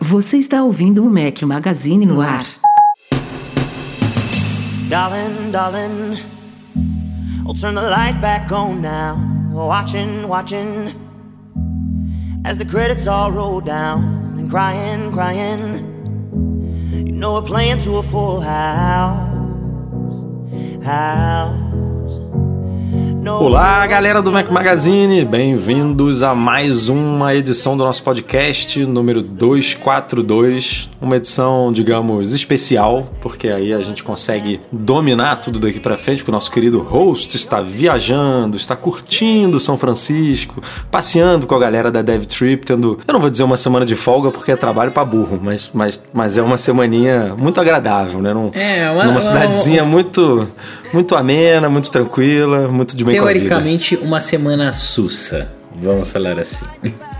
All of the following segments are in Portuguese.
Você está ouvindo o Mac Magazine no ar. Darling, darling, I'll turn the lights back on now. Watching, watching, as the credits all roll down and crying, crying. You know we're playing to a full house, house. Olá, galera do Mac Magazine, bem-vindos a mais uma edição do nosso podcast número 242. Uma edição, digamos, especial, porque aí a gente consegue dominar tudo daqui para frente, porque o nosso querido host está viajando, está curtindo São Francisco, passeando com a galera da Dev Trip, tendo, eu não vou dizer uma semana de folga porque é trabalho para burro, mas, mas, mas é uma semaninha muito agradável, né? Num, é, uma, numa cidadezinha uma, uma... muito muito amena, muito tranquila, muito de bem Teoricamente, uma semana sussa, vamos falar assim.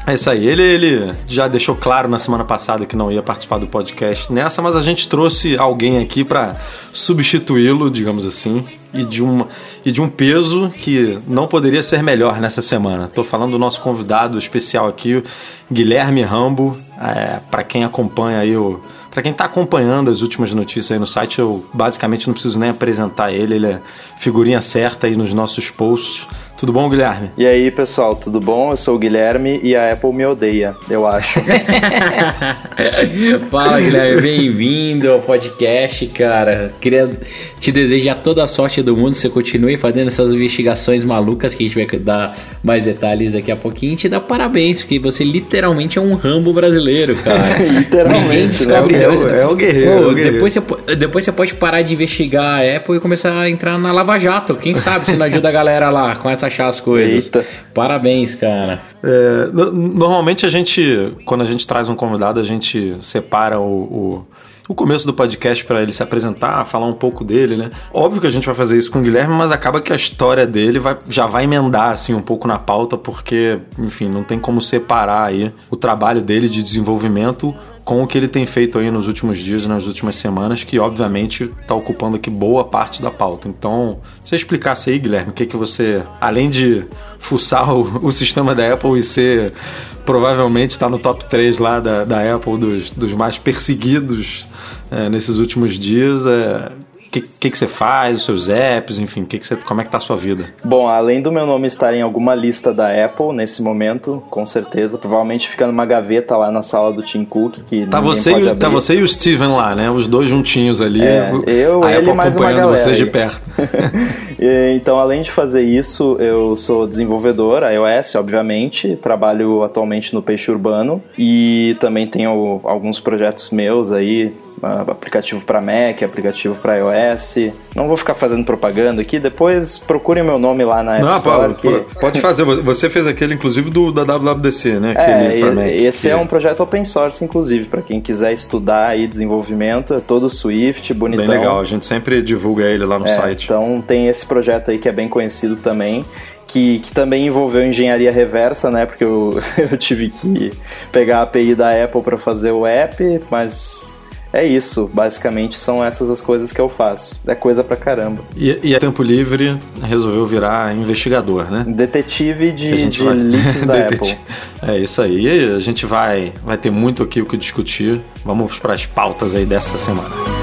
É isso aí. Ele, ele já deixou claro na semana passada que não ia participar do podcast nessa, mas a gente trouxe alguém aqui para substituí-lo, digamos assim, e de, uma, e de um peso que não poderia ser melhor nessa semana. Estou falando do nosso convidado especial aqui, Guilherme Rambo. É, para quem acompanha aí o para quem está acompanhando as últimas notícias aí no site, eu basicamente não preciso nem apresentar ele, ele é figurinha certa aí nos nossos posts. Tudo bom, Guilherme? E aí, pessoal, tudo bom? Eu sou o Guilherme e a Apple me odeia, eu acho. Fala, Guilherme, bem-vindo ao podcast, cara. Queria te desejar toda a sorte do mundo. Você continue fazendo essas investigações malucas que a gente vai dar mais detalhes daqui a pouquinho. E te dar parabéns, porque você literalmente é um Rambo brasileiro, cara. literalmente. descobre né? é, o, é o guerreiro. Pô, é o guerreiro. Depois, você, depois você pode parar de investigar a Apple e começar a entrar na Lava Jato. Quem sabe se não ajuda a galera lá com essa achar as coisas. Eita. Parabéns, cara. É, normalmente a gente, quando a gente traz um convidado, a gente separa o, o o começo do podcast para ele se apresentar, falar um pouco dele, né? Óbvio que a gente vai fazer isso com o Guilherme, mas acaba que a história dele vai, já vai emendar assim um pouco na pauta, porque, enfim, não tem como separar aí o trabalho dele de desenvolvimento com o que ele tem feito aí nos últimos dias, nas últimas semanas, que obviamente está ocupando aqui boa parte da pauta. Então, se você explicasse aí, Guilherme, o que, que você, além de fuçar o, o sistema da Apple e ser provavelmente está no top 3 lá da, da Apple dos, dos mais perseguidos é, nesses últimos dias, é, que, que, que você faz, os seus apps, enfim, que que você, como é que tá a sua vida? Bom, além do meu nome estar em alguma lista da Apple nesse momento, com certeza, provavelmente fica numa gaveta lá na sala do Tim Cook, que tá você e, Tá você e o Steven lá, né? Os dois juntinhos ali. É, eu, a ele Apple mais galera. vocês de perto. então, além de fazer isso, eu sou desenvolvedor iOS, obviamente, trabalho atualmente no Peixe Urbano e também tenho alguns projetos meus aí, aplicativo para Mac, aplicativo para iOS. Não vou ficar fazendo propaganda aqui, depois procurem meu nome lá na App Não, Store. Pode, que... pode fazer, você fez aquele inclusive do da WWDC, né? Aquele é, Mac, esse que... é um projeto open source, inclusive, para quem quiser estudar aí desenvolvimento, é todo Swift, bonitão. Bem legal, a gente sempre divulga ele lá no é, site. Então tem esse projeto aí que é bem conhecido também. Que, que, também envolveu engenharia reversa, né? Porque eu, eu tive que pegar a API da Apple para fazer o app, mas é isso, basicamente são essas as coisas que eu faço. É coisa pra caramba. E, e a tempo livre resolveu virar investigador, né? Detetive de, de vai... leaks da Apple. É isso aí. A gente vai, vai ter muito aqui o que discutir. Vamos para as pautas aí dessa semana.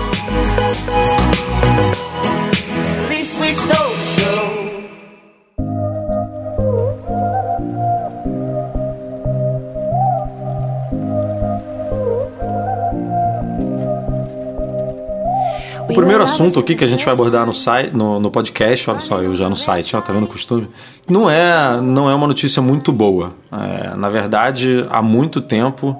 O primeiro assunto aqui que a gente vai abordar no, site, no, no podcast, olha só, eu já no site, ó, tá vendo o costume? Não é, não é uma notícia muito boa. É, na verdade, há muito tempo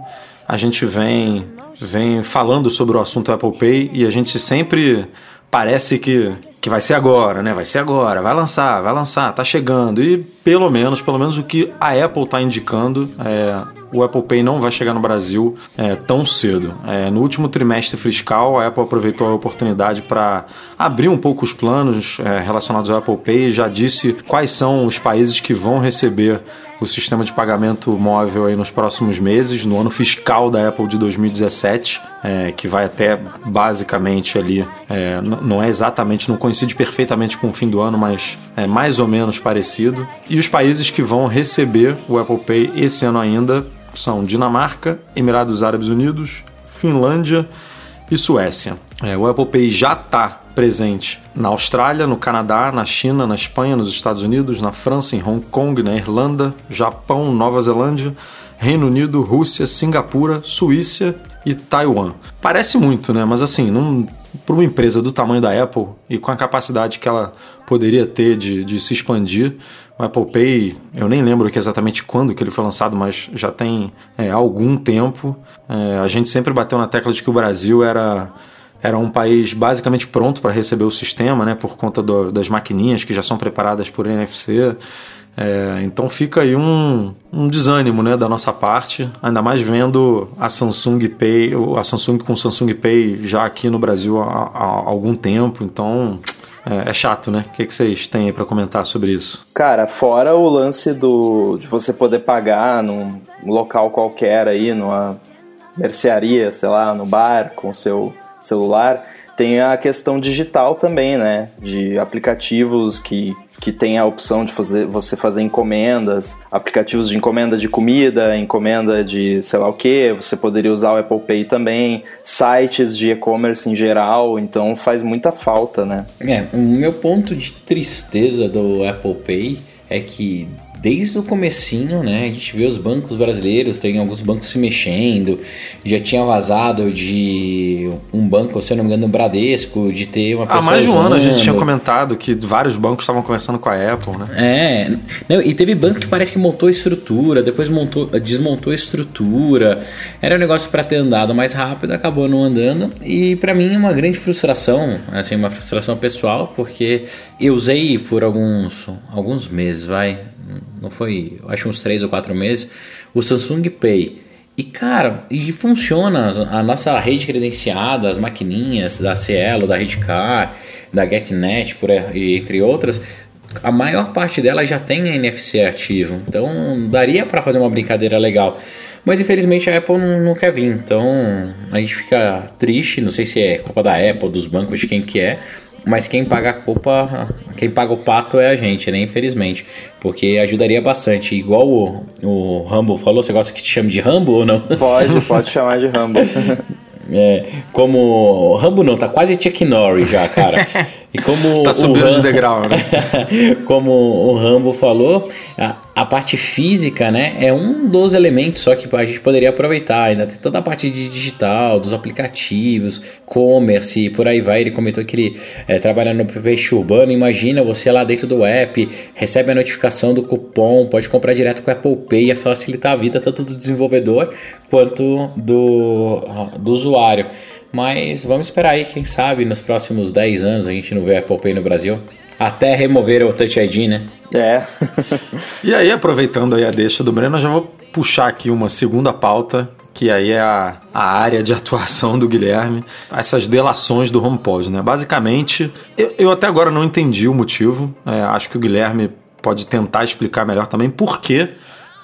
a gente vem, vem falando sobre o assunto Apple Pay e a gente sempre parece que, que vai ser agora, né? Vai ser agora, vai lançar, vai lançar, tá chegando. E pelo menos, pelo menos o que a Apple tá indicando, é, o Apple Pay não vai chegar no Brasil é, tão cedo. É, no último trimestre fiscal, a Apple aproveitou a oportunidade para abrir um pouco os planos é, relacionados ao Apple Pay e já disse quais são os países que vão receber o sistema de pagamento móvel aí nos próximos meses, no ano fiscal da Apple de 2017, é, que vai até basicamente ali, é, não é exatamente, não coincide perfeitamente com o fim do ano, mas é mais ou menos parecido. E os países que vão receber o Apple Pay esse ano ainda são Dinamarca, Emirados Árabes Unidos, Finlândia e Suécia. É, o Apple Pay já está presente na Austrália, no Canadá, na China, na Espanha, nos Estados Unidos, na França, em Hong Kong, na Irlanda, Japão, Nova Zelândia, Reino Unido, Rússia, Singapura, Suíça e Taiwan. Parece muito, né? Mas assim, para uma empresa do tamanho da Apple e com a capacidade que ela poderia ter de, de se expandir, o Apple Pay, eu nem lembro aqui exatamente quando que ele foi lançado, mas já tem é, algum tempo. É, a gente sempre bateu na tecla de que o Brasil era era um país basicamente pronto para receber o sistema, né, por conta do, das maquininhas que já são preparadas por NFC. É, então fica aí um, um, desânimo né, da nossa parte, ainda mais vendo a Samsung Pay, a Samsung com o Samsung Pay já aqui no Brasil há, há algum tempo, então é, é chato, né? O que, que vocês têm aí para comentar sobre isso? Cara, fora o lance do de você poder pagar num local qualquer aí, numa mercearia, sei lá, no bar, com seu celular, tem a questão digital também, né? De aplicativos que, que tem a opção de fazer, você fazer encomendas, aplicativos de encomenda de comida, encomenda de sei lá o que, você poderia usar o Apple Pay também, sites de e-commerce em geral, então faz muita falta, né? É, o meu ponto de tristeza do Apple Pay é que desde o comecinho, né? A gente vê os bancos brasileiros, tem alguns bancos se mexendo, já tinha vazado de um banco, se eu não me engano, no Bradesco, de ter uma pessoa. Há mais de um ano a gente tinha comentado que vários bancos estavam conversando com a Apple, né? É, não, e teve banco que parece que montou estrutura, depois montou, desmontou a estrutura. Era um negócio para ter andado mais rápido, acabou não andando. E para mim é uma grande frustração, assim, uma frustração pessoal, porque eu usei por alguns, alguns meses, vai não foi, acho uns 3 ou 4 meses, o Samsung Pay. E cara, e funciona a nossa rede credenciada, as maquininhas da Cielo, da Redcar, da GetNet, por, entre outras, a maior parte delas já tem NFC ativo. Então daria para fazer uma brincadeira legal. Mas infelizmente a Apple não, não, quer vir. Então a gente fica triste, não sei se é culpa da Apple, dos bancos, de quem que é. Mas quem paga a culpa, quem paga o pato é a gente, né? Infelizmente. Porque ajudaria bastante. Igual o, o Rambo falou, você gosta que te chame de Rambo ou não? Pode, pode chamar de Rambo. É, como. Rambo não, tá quase Chuck Norris já, cara. E como tá subindo Rambo, de degrau, né? como o Rambo falou, a, a, parte física, né, é um dos elementos só que a gente poderia aproveitar. Ainda tem toda a parte de digital, dos aplicativos, commerce, por aí vai. Ele comentou que ele é, trabalha no peixe urbano. Imagina você lá dentro do app, recebe a notificação do cupom, pode comprar direto com a Apple Pay, ia facilitar a vida tanto do desenvolvedor quanto do, do usuário. Mas vamos esperar aí, quem sabe nos próximos 10 anos a gente não vê a Apple Pay no Brasil. Até remover o Touch ID, né? É. e aí, aproveitando aí a deixa do Breno, eu já vou puxar aqui uma segunda pauta, que aí é a, a área de atuação do Guilherme, essas delações do HomePod, né? Basicamente, eu, eu até agora não entendi o motivo, é, acho que o Guilherme pode tentar explicar melhor também por que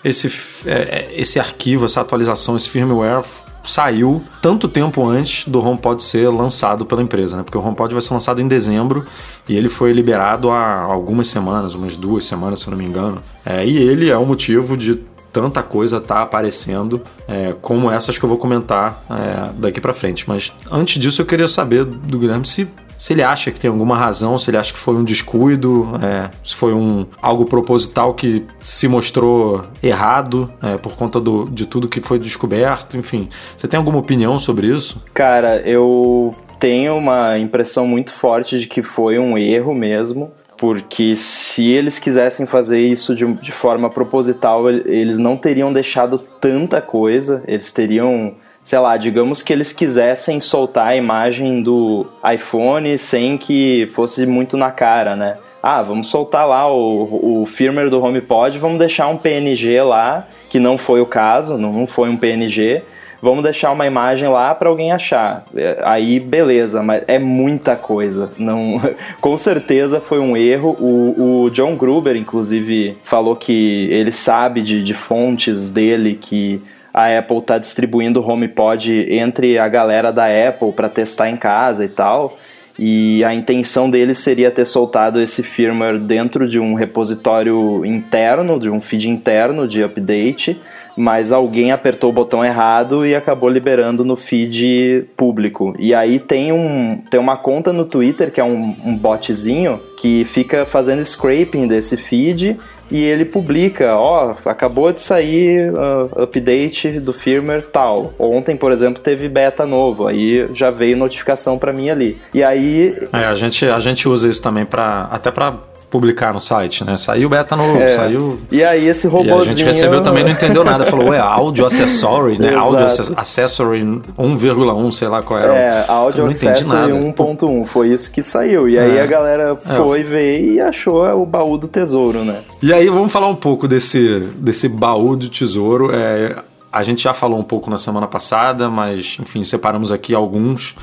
esse, é, é esse arquivo, essa atualização, esse firmware saiu tanto tempo antes do HomePod ser lançado pela empresa, né? Porque o HomePod vai ser lançado em dezembro e ele foi liberado há algumas semanas, umas duas semanas, se eu não me engano. É, e ele é o motivo de tanta coisa tá aparecendo, é, como essas que eu vou comentar é, daqui para frente. Mas antes disso, eu queria saber do Guilherme se se ele acha que tem alguma razão, se ele acha que foi um descuido, é, se foi um algo proposital que se mostrou errado é, por conta do, de tudo que foi descoberto, enfim. Você tem alguma opinião sobre isso? Cara, eu tenho uma impressão muito forte de que foi um erro mesmo. Porque se eles quisessem fazer isso de, de forma proposital, eles não teriam deixado tanta coisa, eles teriam sei lá, digamos que eles quisessem soltar a imagem do iPhone sem que fosse muito na cara, né? Ah, vamos soltar lá o, o firmware do HomePod, vamos deixar um PNG lá, que não foi o caso, não foi um PNG, vamos deixar uma imagem lá para alguém achar. É, aí, beleza, mas é muita coisa. Não, com certeza foi um erro. O, o John Gruber, inclusive, falou que ele sabe de, de fontes dele que a Apple está distribuindo o HomePod entre a galera da Apple para testar em casa e tal. E a intenção deles seria ter soltado esse firmware dentro de um repositório interno, de um feed interno de update, mas alguém apertou o botão errado e acabou liberando no feed público. E aí tem, um, tem uma conta no Twitter, que é um, um botzinho, que fica fazendo scraping desse feed e ele publica, ó, oh, acabou de sair uh, update do firmware tal. Ontem, por exemplo, teve beta novo, aí já veio notificação para mim ali. E aí é, a gente a gente usa isso também para até para publicar no site, né? Saiu beta novo, é. saiu. E aí esse robôzinho. E a gente recebeu também, não entendeu nada. Falou, ué, áudio accessory, né? áudio accessory 1,1, sei lá qual era. É, áudio accessory 1.1. Foi isso que saiu. E aí é. a galera foi é. ver e achou o baú do tesouro, né? E aí vamos falar um pouco desse, desse baú do tesouro. É, a gente já falou um pouco na semana passada, mas enfim, separamos aqui alguns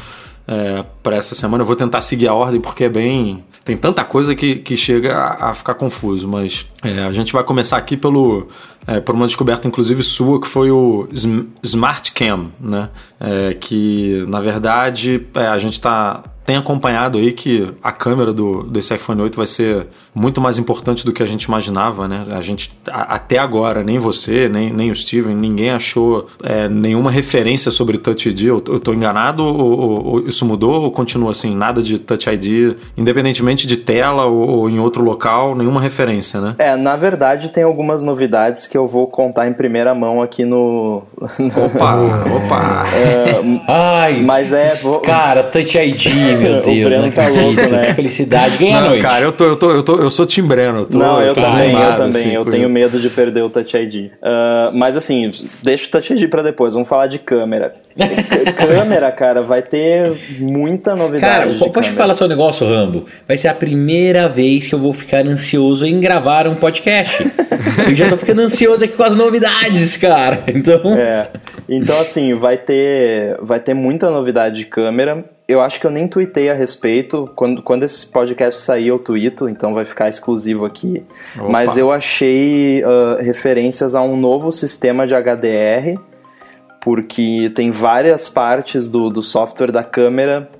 é, para essa semana. Eu vou tentar seguir a ordem porque é bem. Tem tanta coisa que, que chega a, a ficar confuso, mas é, a gente vai começar aqui pelo, é, por uma descoberta, inclusive sua, que foi o Smart Cam, né? É, que na verdade é, a gente está tem acompanhado aí que a câmera do, desse iPhone 8 vai ser muito mais importante do que a gente imaginava, né? A gente, a, até agora, nem você, nem, nem o Steven, ninguém achou é, nenhuma referência sobre Touch ID. Eu, eu tô enganado ou, ou, ou, isso mudou ou continua assim? Nada de Touch ID, independentemente de tela ou, ou, em outro local, nenhuma referência, né? É, na verdade tem algumas novidades que eu vou contar em primeira mão aqui no... Opa, opa! É, Ai, mas é... Cara, Touch ID meu Deus, o Breno tá louco, né? Que felicidade. Ganha não, cara, eu, tô, eu, tô, eu, tô, eu sou Tim Breno. Eu tô, não, eu, também, eu também. Assim, eu tenho medo de perder o Touch ID. Uh, mas assim, deixa o Touch ID pra depois. Vamos falar de câmera. câmera, cara, vai ter muita novidade. Cara, pode falar só um negócio, Rambo? Vai ser a primeira vez que eu vou ficar ansioso em gravar um podcast. eu já tô ficando ansioso aqui com as novidades, cara. Então. É. Então, assim, vai ter, vai ter muita novidade de câmera eu acho que eu nem tuitei a respeito. Quando, quando esse podcast sair, eu tuito, então vai ficar exclusivo aqui. Opa. Mas eu achei uh, referências a um novo sistema de HDR, porque tem várias partes do, do software da câmera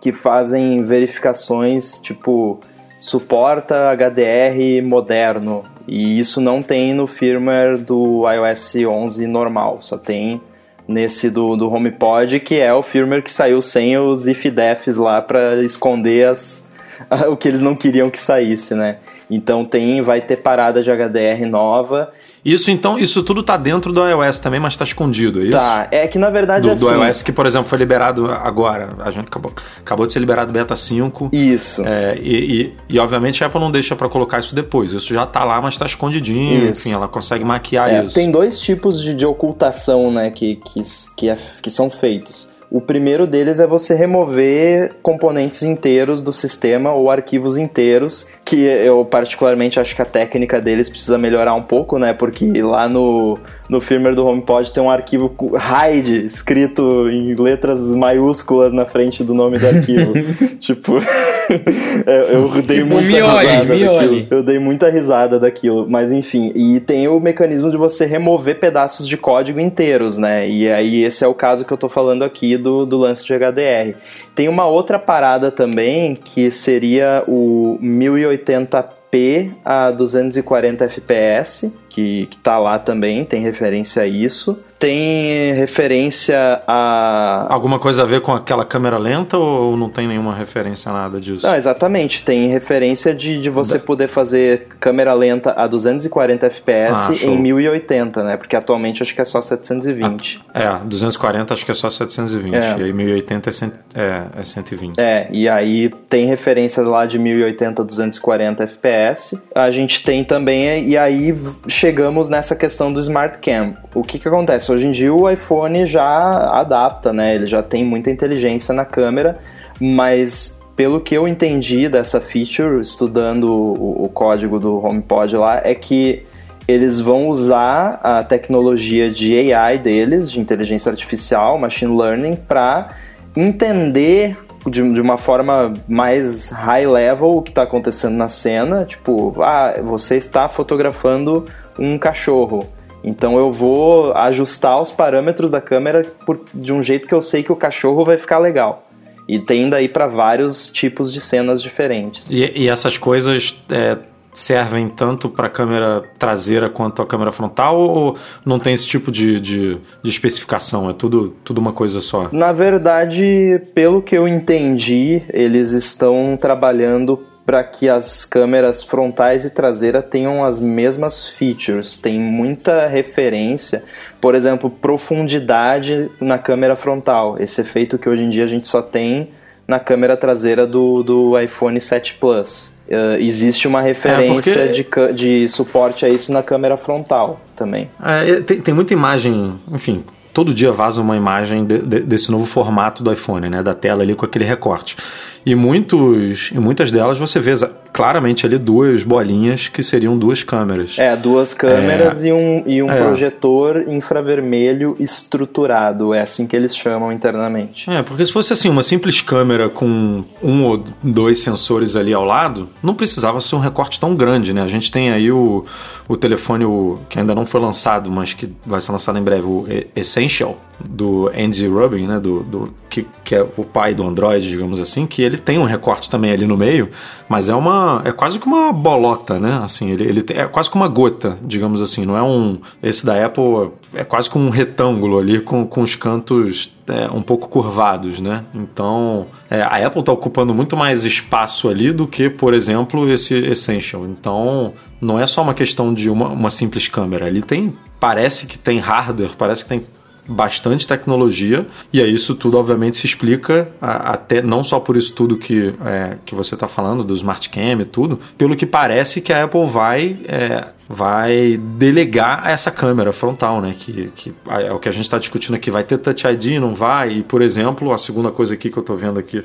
que fazem verificações, tipo, suporta HDR moderno. E isso não tem no firmware do iOS 11 normal, só tem nesse do, do HomePod, que é o firmware que saiu sem os if-defs lá para esconder as, o que eles não queriam que saísse, né? Então tem, vai ter parada de HDR nova isso então, isso tudo tá dentro do iOS também, mas tá escondido, é isso? Tá, é que na verdade do, assim... Do iOS que, por exemplo, foi liberado agora, a gente acabou, acabou de ser liberado beta 5. Isso. É, e, e, e, obviamente a Apple não deixa para colocar isso depois, isso já tá lá, mas tá escondidinho, isso. enfim, ela consegue maquiar é, isso. Tem dois tipos de, de ocultação, né, que, que, que, é, que são feitos. O primeiro deles é você remover componentes inteiros do sistema ou arquivos inteiros que eu particularmente acho que a técnica deles precisa melhorar um pouco, né? Porque lá no, no firmware do HomePod tem um arquivo hide escrito em letras maiúsculas na frente do nome do arquivo. tipo, é, eu dei muita miole, risada miole. daquilo. Eu dei muita risada daquilo, mas enfim. E tem o mecanismo de você remover pedaços de código inteiros, né? E aí esse é o caso que eu tô falando aqui do, do lance de HDR. Tem uma outra parada também que seria o 1080p a 240 fps, que, que tá lá também, tem referência a isso tem referência a. Alguma coisa a ver com aquela câmera lenta ou não tem nenhuma referência a nada disso? Não, exatamente. Tem referência de, de você da... poder fazer câmera lenta a 240 FPS ah, em 1080, né? Porque atualmente acho que é só 720. é, 240 acho que é só 720. É. E aí 1080 é, cent... é, é 120. É, e aí tem referências lá de 1080 a 240 FPS. A gente tem também, e aí chegamos nessa questão do Smart Cam. O que, que acontece? Hoje em dia o iPhone já adapta, né? Ele já tem muita inteligência na câmera, mas pelo que eu entendi dessa feature, estudando o, o código do HomePod lá, é que eles vão usar a tecnologia de AI deles, de inteligência artificial, machine learning, para entender de, de, uma forma mais high level o que está acontecendo na cena. Tipo, ah, você está fotografando um cachorro. Então eu vou ajustar os parâmetros da câmera por, de um jeito que eu sei que o cachorro vai ficar legal. E tem daí para vários tipos de cenas diferentes. E, e essas coisas é, servem tanto para a câmera traseira quanto a câmera frontal ou não tem esse tipo de, de, de, especificação? É tudo, tudo uma coisa só? Na verdade, pelo que eu entendi, eles estão trabalhando para que as câmeras frontais e traseira tenham as mesmas features. Tem muita referência, por exemplo, profundidade na câmera frontal. Esse efeito que hoje em dia a gente só tem na câmera traseira do, do iPhone 7 Plus. Uh, existe uma referência é porque... de, de suporte a isso na câmera frontal também. É, tem, tem muita imagem, enfim, todo dia vaza uma imagem de, de, desse novo formato do iPhone, né, da tela ali com aquele recorte. E, muitos, e muitas delas você vê claramente ali duas bolinhas que seriam duas câmeras. É, duas câmeras é, e um, e um é. projetor infravermelho estruturado. É assim que eles chamam internamente. É, porque se fosse assim, uma simples câmera com um ou dois sensores ali ao lado, não precisava ser um recorte tão grande, né? A gente tem aí o, o telefone o, que ainda não foi lançado, mas que vai ser lançado em breve, o Essential, do Andy Rubin, né? Do, do, que, que é o pai do Android, digamos assim, que ele tem um recorte também ali no meio, mas é uma é quase que uma bolota, né? Assim, ele, ele é quase que uma gota, digamos assim, não é um esse da Apple é quase que um retângulo ali com, com os cantos é, um pouco curvados, né? Então, é, a Apple está ocupando muito mais espaço ali do que, por exemplo, esse Essential. Então, não é só uma questão de uma, uma simples câmera. Ali tem, parece que tem hardware, parece que tem bastante tecnologia e aí isso tudo obviamente se explica até não só por isso tudo que, é, que você está falando do Smart Cam e tudo, pelo que parece que a Apple vai é, vai delegar essa câmera frontal, né? Que, que é o que a gente está discutindo aqui. Vai ter Touch ID, não vai? E, por exemplo, a segunda coisa aqui que eu estou vendo aqui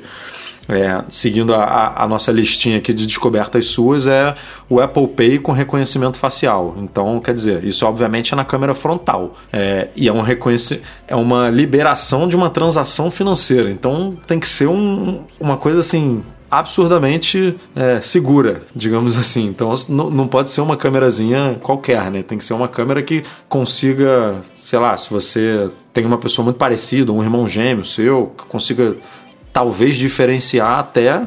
é, seguindo a, a, nossa listinha aqui de descobertas suas, é o Apple Pay com reconhecimento facial. Então, quer dizer, isso obviamente é na câmera frontal. É, e é, um é uma liberação de uma transação financeira. Então, tem que ser um, uma coisa assim absurdamente é, segura, digamos assim. Então não pode ser uma câmerazinha qualquer, né? Tem que ser uma câmera que consiga, sei lá, se você tem uma pessoa muito parecida, um irmão gêmeo seu, que consiga talvez diferenciar até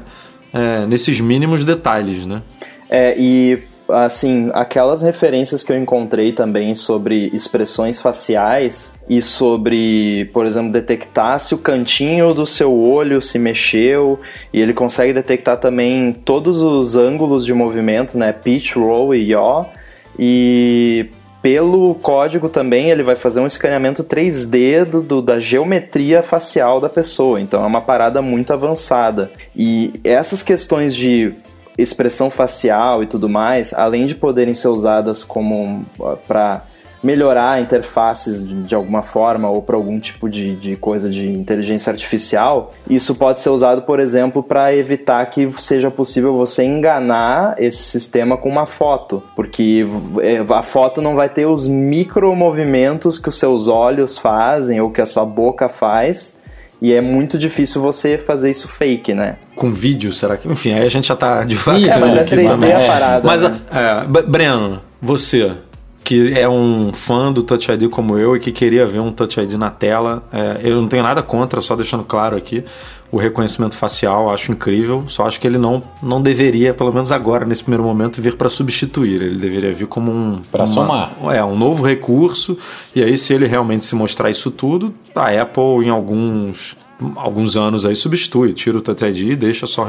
é, nesses mínimos detalhes, né? É, e assim, aquelas referências que eu encontrei também sobre expressões faciais e sobre, por exemplo, detectar se o cantinho do seu olho se mexeu e ele consegue detectar também todos os ângulos de movimento, né, pitch, roll e yaw. E pelo código também ele vai fazer um escaneamento 3D do, do, da geometria facial da pessoa. Então é uma parada muito avançada. E essas questões de expressão facial e tudo mais, além de poderem ser usadas como para melhorar interfaces de, de, alguma forma ou para algum tipo de, de coisa de inteligência artificial, isso pode ser usado, por exemplo, para evitar que seja possível você enganar esse sistema com uma foto, porque é, a foto não vai ter os micro movimentos que os seus olhos fazem ou que a sua boca faz. E é muito difícil você fazer isso fake, né? Com vídeo, será que? Enfim, aí a gente já tá de fato. É, mas é 3D a parada. Mas, né? é, Breno, você, que é um fã do Touch ID como eu e que queria ver um Touch ID na tela. É, eu não tenho nada contra, só deixando claro aqui. O reconhecimento facial acho incrível, só acho que ele não, não deveria, pelo menos agora, nesse primeiro momento, vir para substituir. Ele deveria vir como um. Para somar. É, um novo recurso. E aí, se ele realmente se mostrar isso tudo, a Apple, em alguns alguns anos aí substitui, tira o Touch ID e deixa só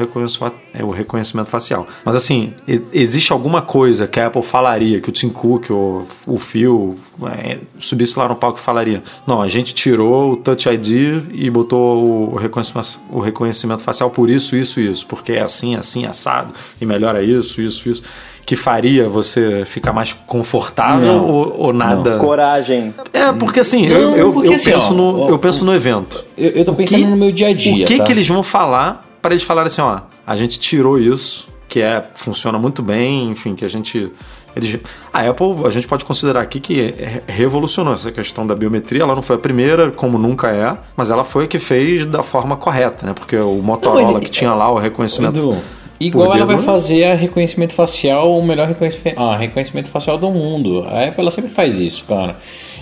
é, o reconhecimento facial. Mas assim, existe alguma coisa que a Apple falaria, que o Tim Cook ou o Phil é, subisse lá no palco e falaria: não, a gente tirou o Touch ID e botou o reconhecimento, o reconhecimento facial por isso, isso, isso, porque é assim, assim, assado, e melhora isso, isso, isso. Que faria você ficar mais confortável Não. ou, ou nada? Coragem. É, porque assim, Não, eu, eu, porque eu assim, penso ó, no, ó, eu penso no evento. Eu, eu tô pensando que- no meu dia a dia. O que, tá? que eles vão falar para eles falarem assim, ó, a gente tirou isso, que é funciona muito bem, enfim, que a gente eles, a Apple, a gente pode considerar aqui que revolucionou essa questão da biometria. Ela não foi a primeira, como nunca é, mas ela foi a que fez da forma correta, né? Porque o Motorola mas- que tinha lá o reconhecimento. Edu, igual por ela vai fazer a reconhecimento facial, o melhor reconhecimento, ah, reconhecimento facial do mundo. A Apple ela sempre faz isso, cara.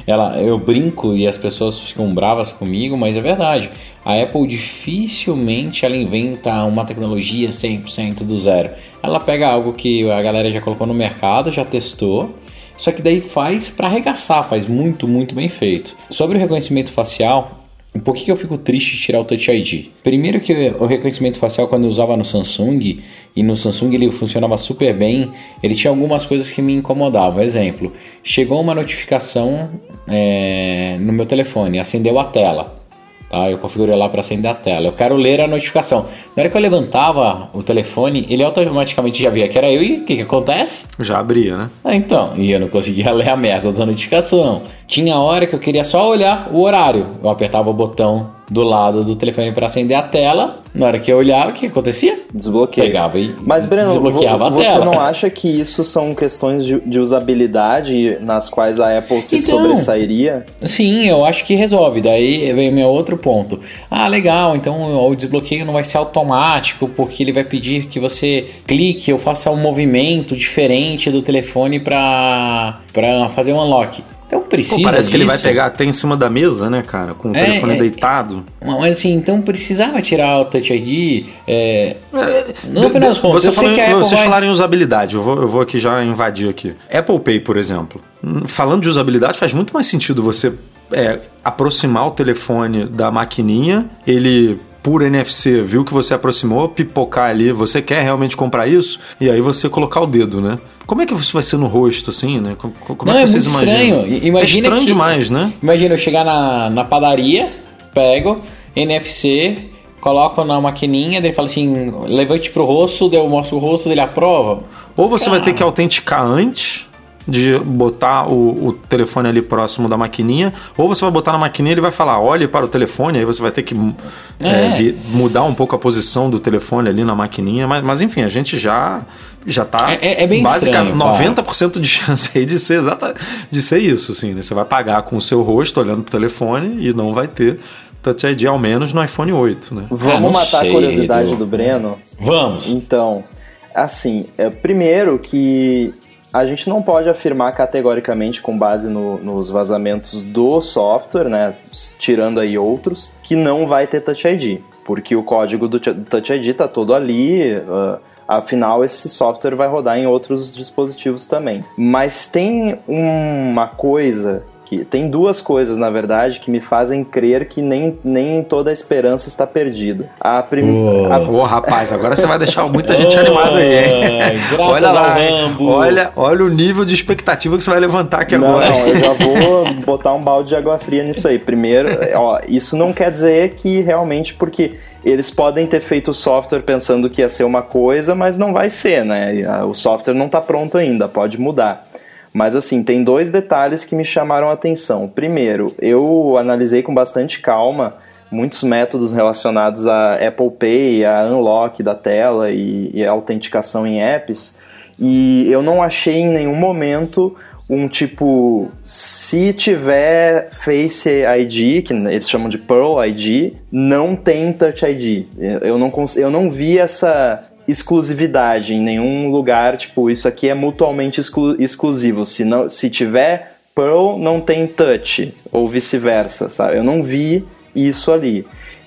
Ela, eu brinco e as pessoas ficam bravas comigo, mas é verdade. A Apple dificilmente ela inventa uma tecnologia 100% do zero. Ela pega algo que a galera já colocou no mercado, já testou, só que daí faz para arregaçar, faz muito, muito bem feito. Sobre o reconhecimento facial, por que, que eu fico triste de tirar o Touch ID? Primeiro que o reconhecimento facial quando eu usava no Samsung, e no Samsung ele funcionava super bem, ele tinha algumas coisas que me incomodavam. Exemplo, chegou uma notificação é, no meu telefone, acendeu a tela. Tá, eu configurei lá para acender a tela. Eu quero ler a notificação. Na hora que eu levantava o telefone, ele automaticamente já via que era eu e o que, que acontece? Já abria, né? Ah, então, e eu não conseguia ler a merda da notificação. Tinha hora que eu queria só olhar o horário. Eu apertava o botão do lado do telefone para acender a tela. Na hora que eu olhava, o que acontecia? Desbloqueio. Pegava e Mas, Breno, desbloqueava vo- a você tela. não acha que isso são questões de, de usabilidade nas quais a Apple se Então. sobressairia? Sim, eu acho que resolve. Daí vem o meu outro ponto. Ah, legal, então o desbloqueio não vai ser automático, porque ele vai pedir que você clique ou faça um movimento diferente do telefone para fazer um unlock. Então precisa Pô, parece que ele vai disso. pegar até em cima da mesa, né, cara? Com o É, telefone é. deitado. Mas assim, então precisava tirar o Touch ID. É... No De- final das contas, você eu sei falou- que a Apple vocês vai- falaram em usabilidade, eu vou, eu vou aqui já invadir aqui. Apple Pay, por exemplo. Hum, Falando de usabilidade, faz muito mais sentido você é, aproximar o telefone da maquininha, ele por NFC viu que você aproximou, pipocar ali, você quer realmente comprar isso, e aí você colocar o dedo, né? Como é que isso vai ser no rosto, assim, né? Como, como Não, é é que vocês muito imaginam? estranho. Imagina é estranho que- demais, né? Imagina eu chegar na, na padaria, pego NFC, coloco na maquininha, daí fala assim, levante pro rosto, daí eu mostro o rosto, dele aprova. Ou você vai ter que autenticar antes de botar o, o telefone ali próximo da maquininha, ou você vai botar na maquininha e ele vai falar, olhe para o telefone, aí você vai ter que é, É. vi- mudar um pouco a posição do telefone ali na maquininha, mas, mas enfim, a gente já já tá É- é- é bem basicamente estranho, cara. 90% de chance aí de ser exata, de ser isso, assim, né? Você vai pagar com o seu rosto olhando pro telefone e não vai ter Touch ID ao menos no iPhone 8, né? Vamos Ah, matar sei, a curiosidade Edu. do Breno? Vamos. Então, assim, é, primeiro que a gente não pode afirmar categoricamente, com base no- nos vazamentos do software, né, tirando aí outros, que não vai ter Touch ID, porque o código do Touch ID está todo ali. ah, Afinal, esse software vai rodar em outros dispositivos também. Mas tem uma coisa que tem duas coisas, na verdade, que me fazem crer que nem, nem toda a esperança está perdida. A primeira. Ô, rapaz, agora você vai deixar muita gente animada aí, hein? Graças olha lá? Rambo. olha, olha o nível de expectativa que você vai levantar aqui Não, agora. não, eu já vou botar um balde de água fria nisso aí. Primeiro, ó, isso não quer dizer que realmente, porque eles podem ter feito o software pensando que ia ser uma coisa, mas não vai ser, né? Ah, O software não está pronto ainda, pode mudar. Mas assim, tem dois detalhes que me chamaram a atenção. Primeiro, eu analisei com bastante calma muitos métodos relacionados a Apple Pay, a unlock da tela e, e a autenticação em apps, e eu não achei em nenhum momento um tipo, se tiver Face ID, que eles chamam de Pearl ID, não tem Touch ID. Eu não, eu não vi essa exclusividade em nenhum lugar, tipo, isso aqui é mutualmente exclu- exclusivo. Se, não, se tiver Pearl, não tem Touch, ou vice-versa, sabe? Eu não vi isso ali.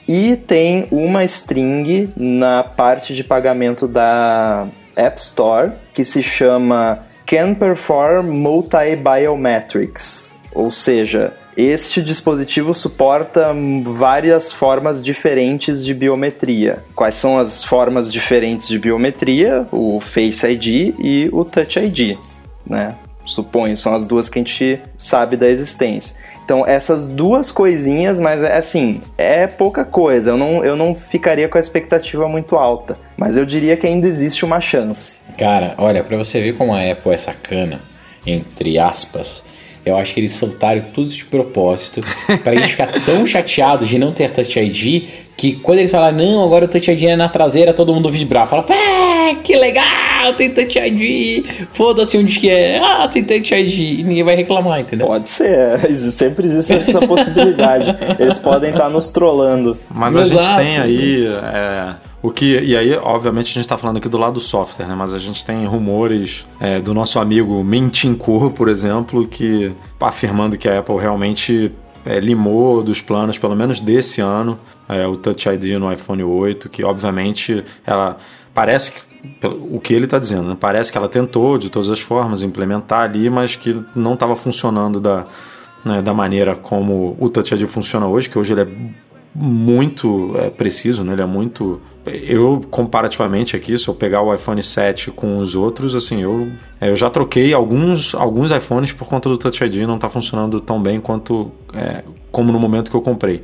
E tem uma string na parte de pagamento da App Store que se chama Can Perform Multi-Biometrics, ou seja, este dispositivo suporta várias formas diferentes de biometria. Quais são as formas diferentes de biometria? O Face ID e o Touch ID, né? Suponho, são as duas que a gente sabe da existência. Então, essas duas coisinhas, mas é assim, é pouca coisa. Eu não, eu não ficaria com a expectativa muito alta. Mas eu diria que ainda existe uma chance. Cara, olha, para você ver como a Apple é sacana, entre aspas, eu acho que eles soltaram tudo de propósito pra gente ficar tão chateado de não ter Touch ID que quando eles falaram, não, agora o Touch ID é na traseira, todo mundo vibrar. Fala, pé, que legal, tem Touch ID. Foda-se onde que é. Ah, tem Touch ID. E ninguém vai reclamar, entendeu? Pode ser, sempre existe essa possibilidade. Eles podem estar nos trollando. Mas a gente tem aí. É, o que, e aí, obviamente, a gente está falando aqui do lado do software, né? Mas a gente tem rumores é, do nosso amigo Mintincourt, por exemplo, que afirmando que a Apple realmente é, limou dos planos, pelo menos desse ano, é, o Touch ID no iPhone 8, que obviamente ela parece que o que ele está dizendo, né? parece que ela tentou de todas as formas implementar ali, mas que não estava funcionando da, né, da maneira como o Touch ID funciona hoje, que hoje ele é muito é, preciso, né? ele é muito. Eu, comparativamente aqui, se eu pegar o iPhone 7 com os outros, assim, eu, é, eu já troquei alguns, alguns iPhones por conta do Touch ID, não está funcionando tão bem quanto é, como no momento que eu comprei.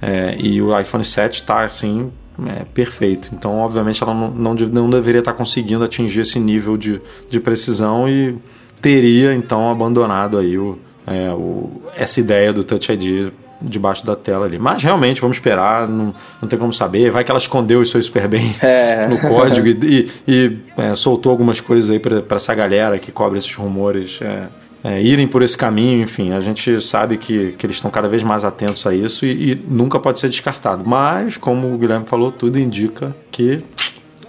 É, e o iPhone 7 está assim é, perfeito. Então, obviamente, ela não, não, não deveria estar tá conseguindo atingir esse nível de, de precisão e teria então abandonado aí o, é, o, essa ideia do Touch ID debaixo da tela ali. Mas realmente, vamos esperar, não, não tem como saber. Vai que ela escondeu isso aí super bem é. no código e, e, e é, soltou algumas coisas aí para essa galera que cobre esses rumores. É, é, irem por esse caminho, enfim, a gente sabe que, que eles estão cada vez mais atentos a isso e, e nunca pode ser descartado. Mas, como o Guilherme falou, tudo indica que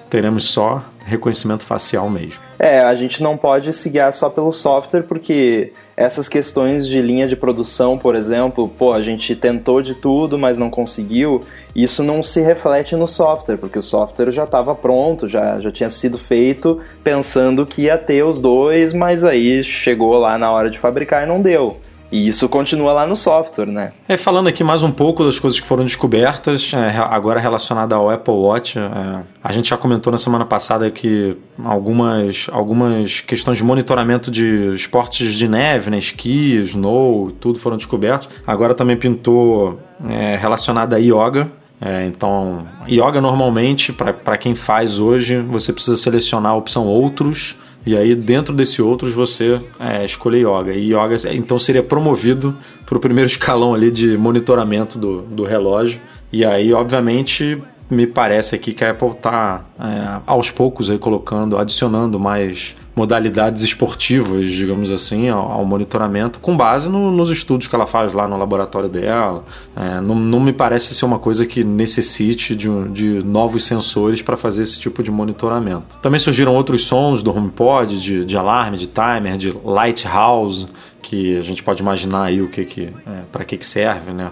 teremos só reconhecimento facial mesmo. É, a gente não pode se guiar só pelo software, porque essas questões de linha de produção, por exemplo, pô, a gente tentou de tudo, mas não conseguiu, isso não se reflete no software, porque o software já estava pronto, já, já tinha sido feito pensando que ia ter os dois, mas aí chegou lá na hora de fabricar e não deu. E isso continua lá no software, né? É, falando aqui mais um pouco das coisas que foram descobertas, é, agora relacionada ao Apple Watch, é, a gente já comentou na semana passada que algumas, algumas questões de monitoramento de esportes de neve, né, esqui, snow, tudo foram descobertos. Agora também pintou é, relacionada a yoga, é, então, yoga normalmente, para quem faz hoje, você precisa selecionar a opção outros e aí, dentro desse outros, você é, escolher yoga. E yoga, então, seria promovido para o primeiro escalão ali de monitoramento do, do relógio. E aí, obviamente, me parece aqui que a Apple está é, aos poucos aí colocando, adicionando mais modalidades esportivas, digamos assim, ao, ao monitoramento, com base no, nos estudos que ela faz lá no laboratório dela. É, não, não, me parece ser uma coisa que necessite de, de novos sensores para fazer esse tipo de monitoramento. Também surgiram outros sons do HomePod, de, de alarme, de timer, de lighthouse, que a gente pode imaginar aí o que, que é, para que, que serve, né?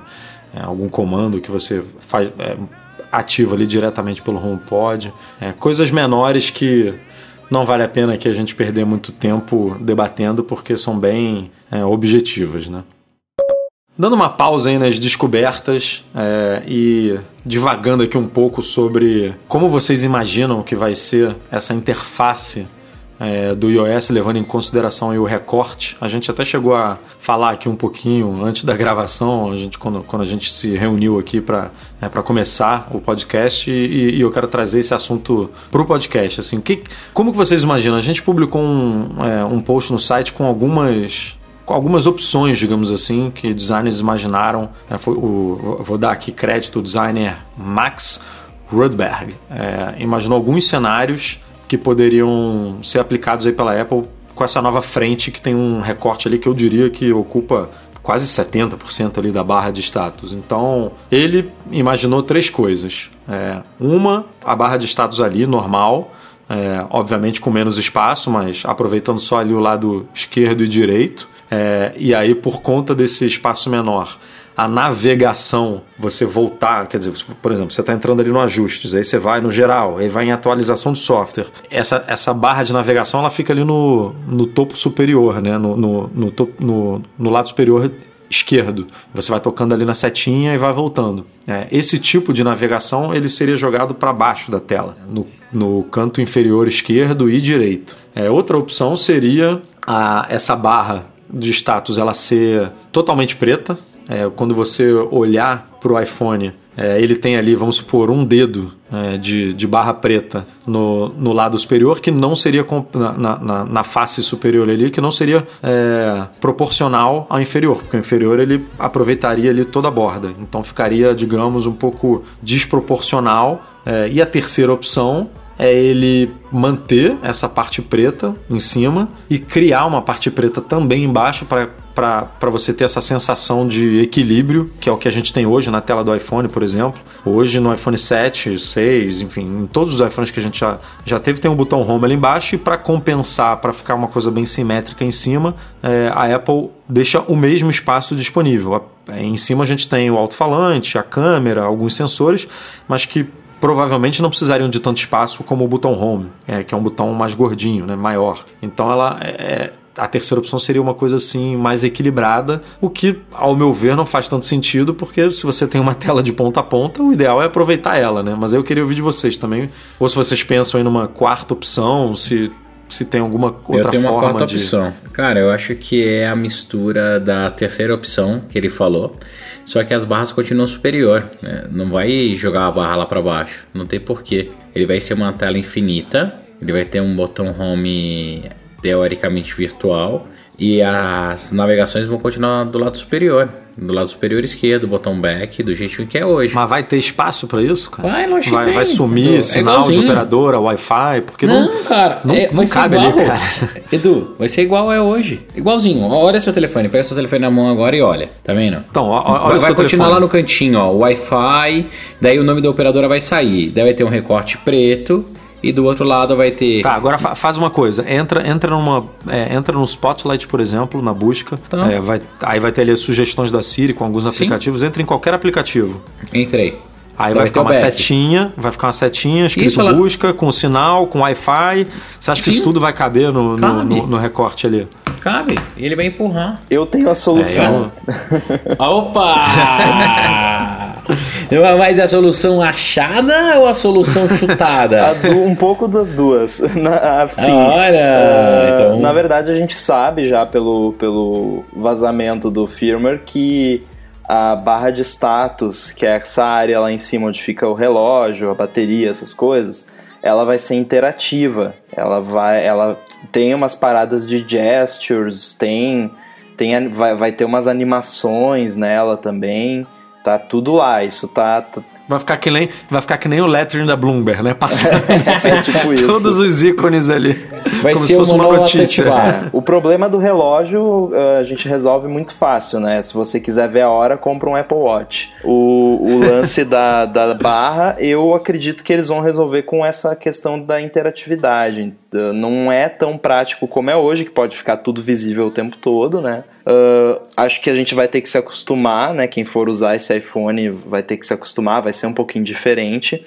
É, algum comando que você faz é, ativa ali diretamente pelo HomePod. É, coisas menores que não vale a pena que a gente perder muito tempo debatendo porque são bem é, objetivas, né? Dando uma pausa aí nas descobertas é, e divagando aqui um pouco sobre como vocês imaginam que vai ser essa interface é, do iOS, levando em consideração o recorte. A gente até chegou a falar aqui um pouquinho antes da gravação, a gente, quando, quando a gente se reuniu aqui para é, para começar o podcast e, e, eu quero trazer esse assunto para o podcast. Assim, que, como que vocês imaginam? A gente publicou um, é, um post no site com algumas com algumas opções, digamos assim, que designers imaginaram. É, foi o, vou dar aqui crédito ao designer Max Rudberg. É, imaginou alguns cenários que poderiam ser aplicados aí pela Apple com essa nova frente que tem um recorte ali que eu diria que ocupa quase 70% ali da barra de status. Então, ele imaginou três coisas. É, uma, a barra de status ali, normal, é, obviamente com menos espaço, mas aproveitando só ali o lado esquerdo e direito. É, e aí, por conta desse espaço menor, a navegação, você voltar, quer dizer, por exemplo, você está entrando ali no ajustes, aí você vai no geral, aí vai em atualização de software. Essa, essa barra de navegação ela fica ali no, no topo superior, né? no, no, no, no, no lado superior esquerdo. Você vai tocando ali na setinha e vai voltando. É, esse tipo de navegação ele seria jogado para baixo da tela, no, no canto inferior esquerdo e direito. É, outra opção seria a, essa barra de status ela ser totalmente preta. É, quando você olhar para o iPhone, é, ele tem ali, vamos supor, um dedo é, de, de barra preta no, no lado superior, que não seria na, na, na face superior ali, que não seria é, proporcional ao inferior, porque o inferior ele aproveitaria ali toda a borda. Então ficaria, digamos, um pouco desproporcional. É, e a terceira opção é ele manter essa parte preta em cima e criar uma parte preta também embaixo para você ter essa sensação de equilíbrio, que é o que a gente tem hoje na tela do iPhone, por exemplo. Hoje no iPhone 7, 6, enfim, em todos os iPhones que a gente já, já teve, tem um botão Home ali embaixo e para compensar, para ficar uma coisa bem simétrica em cima, é, a Apple deixa o mesmo espaço disponível. Em cima a gente tem o alto-falante, a câmera, alguns sensores, mas que provavelmente não precisariam de tanto espaço como o botão Home, é, que é um botão mais gordinho, né, maior. Então ela é, é, a terceira opção seria uma coisa assim mais equilibrada, o que, ao meu ver, não faz tanto sentido, porque se você tem uma tela de ponta a ponta, o ideal é aproveitar ela, né? Mas eu queria ouvir de vocês também, ou se vocês pensam em numa quarta opção, se se tem alguma outra eu tenho forma uma quarta de... opção. Cara, eu acho que é a mistura da terceira opção que ele falou, só que as barras continuam superior, né? não vai jogar a barra lá para baixo, não tem porquê. Ele vai ser uma tela infinita, ele vai ter um botão home teoricamente virtual e as navegações vão continuar do lado superior. Do lado superior esquerdo, botão back, do jeitinho que é hoje. Mas vai ter espaço para isso, cara? Vai, lógico vai, vai sumir É sinal de igualzinho. operadora, Wi-Fi, porque não, Não, cara, não, é, não cabe igual. ali, cara. Edu, vai ser igual é hoje. Igualzinho. Olha seu telefone, pega seu telefone na mão agora e olha. Tá vendo? Então, ó, olha vai o vai continuar telefone. lá no cantinho, ó, Wi-Fi, daí o nome da operadora vai sair. Daí vai ter um recorte preto e do outro lado vai ter. Tá, agora fa- faz uma coisa. Entra, entra numa, é, entra no Spotlight, por exemplo, na busca. Tá. É, vai, aí vai ter ali as sugestões da Siri com alguns aplicativos. Entra em qualquer aplicativo. Entrei. Aí vai ficar ter o uma back. setinha, vai ficar uma setinha escrito Isso, ela- busca, com sinal, com Wi-Fi. Você acha que Sim. isso tudo vai caber no, no, Cabe. no- no recorte ali? Cabe. E ele vai empurrar. Eu tenho a solução. Opa! Mas a solução achada ou a solução chutada? As um pouco das duas. Na, assim, Olha! ah, então- Na verdade, a gente sabe já pelo, pelo vazamento do firmware que a barra de status, que é essa área lá em cima onde fica o relógio, a bateria, essas coisas, ela vai ser interativa. Ela vai, ela tem umas paradas de gestures, tem, tem vai, vai ter umas animações nela também. Tá tudo lá. Isso tá, tá Vai ficar que nem, vai ficar que nem o lettering da Bloomberg, né? Passando assim, tipo isso. todos os ícones ali. Vai como se fosse uma notícia. O problema do relógio uh, a gente resolve muito fácil, né? Se você quiser ver a hora, compra um Apple Watch. O, o lance da, da barra, eu acredito que eles vão resolver com essa questão da interatividade. Não é tão prático como é hoje, que pode ficar tudo visível o tempo todo, né? Uh, acho que a gente vai ter que se acostumar, né? Quem for usar esse iPhone vai ter que se acostumar, vai ser um pouquinho diferente.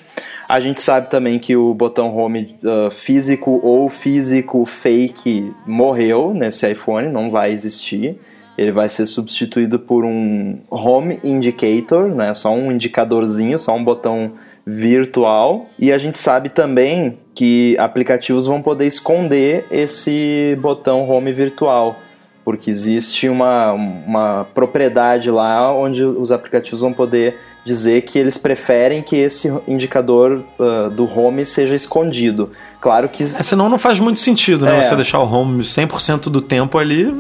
A gente sabe também que o botão home uh, físico ou físico fake morreu nesse iPhone, não vai existir. Ele vai ser substituído por um home indicator, né? Só um indicadorzinho, só um botão virtual. E a gente sabe também que aplicativos vão poder esconder esse botão home virtual porque existe uma, uma propriedade lá onde os aplicativos vão poder dizer que eles preferem que esse indicador uh, do home seja escondido. Claro que É, senão não faz muito sentido, né? É. Você deixar o home 100% do tempo ali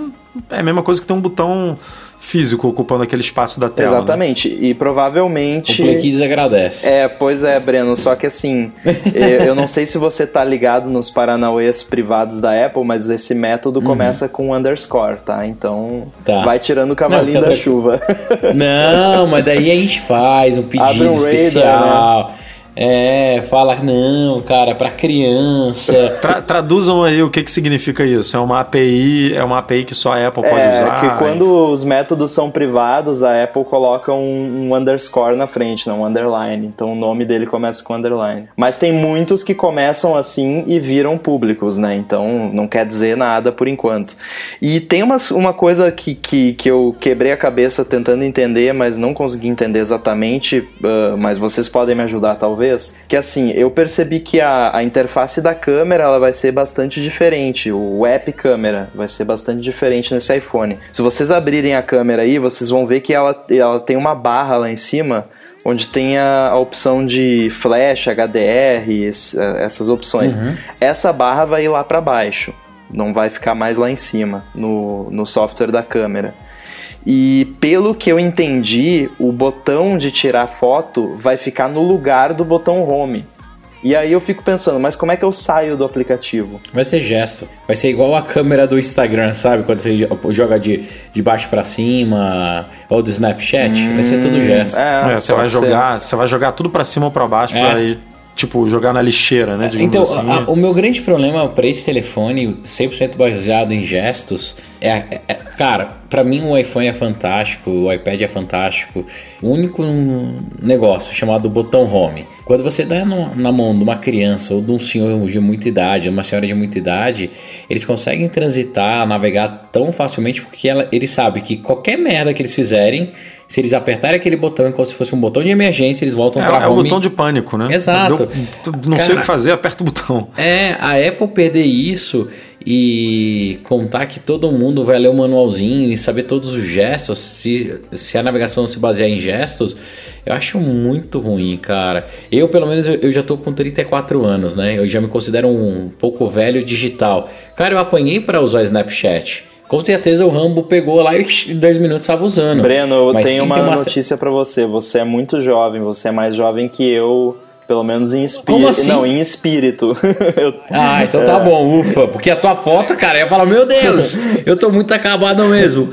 é a mesma coisa que ter um botão físico ocupando aquele espaço da tela. né? exatamente e O provavelmente Play Kids agradece. É, pois é, Breno, só que assim, eu eu não sei se você tá ligado nos paranauês privados da Apple, mas esse método começa com underscore, tá? Então, Tá. vai tirando o cavalinho Não, da fica chuva. Não, mas daí a gente faz um pedido um radar, especial. É, fala, não, cara, pra criança. Tra- traduzam aí o que, que significa isso. É uma API, é uma API que só a Apple pode É, usar. que quando os métodos são privados, a Apple coloca um, um underscore na frente, não um underline. Então o nome dele começa com underline. Mas tem muitos que começam assim e viram públicos, né? Então não quer dizer nada por enquanto. E tem uma, uma coisa que, que, que eu quebrei a cabeça tentando entender, mas não consegui entender exatamente, ah, mas vocês podem me ajudar talvez. Que assim, eu percebi que a, a interface da câmera ela vai ser bastante diferente. O app câmera vai ser bastante diferente nesse iPhone. Se vocês abrirem a câmera aí, vocês vão ver que ela, ela tem uma barra lá em cima onde tem a, a opção de flash, HDR, esse, essas opções. Uhum. Essa barra vai ir lá para baixo, não vai ficar mais lá em cima no, no software da câmera. E pelo que eu entendi, o botão de tirar foto vai ficar no lugar do botão home. E aí eu fico pensando, mas como é que eu saio do aplicativo? Vai ser gesto. Vai ser igual a câmera do Instagram, sabe? Quando você joga de, de baixo para cima, ou do Snapchat, hum, vai ser tudo hum, gesto. É, é você vai jogar, você vai jogar tudo para cima ou para baixo é. para ir tipo, jogar na lixeira, né? Então, assim. a, o meu grande problema para esse telefone, 100% baseado em gestos, é, é, é cara, para mim o iPhone é fantástico, o iPad é fantástico. O único negócio chamado botão home, quando você dá no, na mão de uma criança ou de um senhor de muita idade, uma senhora de muita idade, eles conseguem transitar, navegar tão facilmente porque ela, eles sabem que qualquer merda que eles fizerem se eles apertarem aquele botão como se fosse um botão de emergência, eles voltam é, para É o botão de pânico, né? Exato. Deu, não Cara, sei o que fazer, aperta o botão. É, a Apple perder isso e contar que todo mundo vai ler o manualzinho e saber todos os gestos, se, se a navegação se basear em gestos, eu acho muito ruim, cara. Eu, pelo menos, eu, eu já tô com 34 anos, né? Eu já me considero um pouco velho digital. Cara, eu apanhei para usar Snapchat. Com certeza o Rambo pegou lá e em dois minutos estava usando. Breno, eu tenho uma, uma notícia para você. Você é muito jovem, você é mais jovem que eu pelo menos em espírito. Como assim? Não, em espírito. eu... Ah, então tá é. bom, ufa. Porque a tua foto, cara, ia falar, meu Deus, eu tô muito acabado mesmo.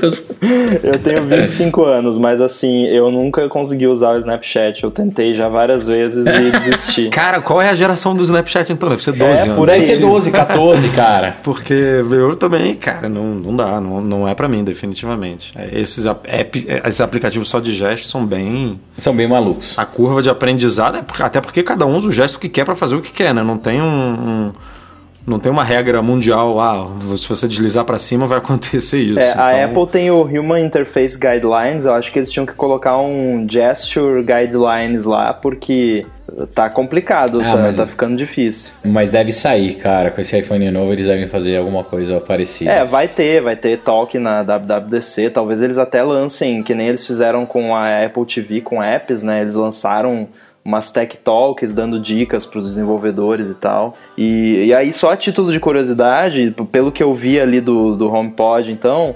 eu tenho 25 anos, mas assim, eu nunca consegui usar o Snapchat. Eu tentei já várias vezes e desisti. Cara, qual é a geração do Snapchat então? Deve ser 12 é, anos. Por aí. Ser 12, 14, cara. Porque eu também, cara, não, não dá. Não, não é para mim, definitivamente. É, esses, app, esses aplicativos só de gestos são bem... São bem malucos. A curva de aprendizado, é até porque cada um usa o gesto que quer para fazer o que quer, né? Não tem um, um não tem uma regra mundial, ah, se você deslizar para cima vai acontecer isso. É, a então Apple tem o Human Interface Guidelines, eu acho que eles tinham que colocar um Gesture Guidelines lá, porque tá complicado, ah, tá, mas, tá ficando difícil. Mas deve sair, cara, com esse iPhone novo eles devem fazer alguma coisa parecida. É, vai ter, vai ter talk na WWDC, talvez eles até lancem, que nem eles fizeram com a Apple TV, com apps, né, eles lançaram umas tech talks dando dicas para os desenvolvedores e tal. E, e aí, só a título de curiosidade, pelo que eu vi ali do, do HomePod, então,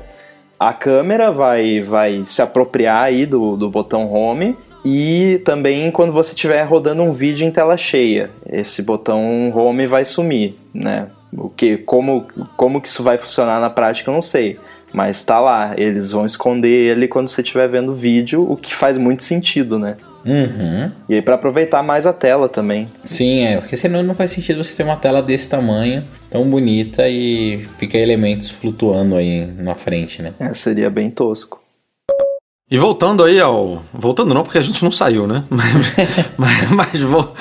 a câmera vai, vai se apropriar aí do, do botão Home e também quando você estiver rodando um vídeo em tela cheia, esse botão Home vai sumir, né? O que, como, como que isso vai funcionar na prática, eu não sei. Mas tá lá, eles vão esconder ele quando você estiver vendo o vídeo, o que faz muito sentido, né? Uhum. E aí para aproveitar mais a tela também. Sim, é, porque senão não faz sentido você ter uma tela desse tamanho, tão bonita e fica elementos flutuando aí na frente, né? É, seria bem tosco. E voltando aí ao. Voltando não, porque a gente não saiu, né? mas, mas vo...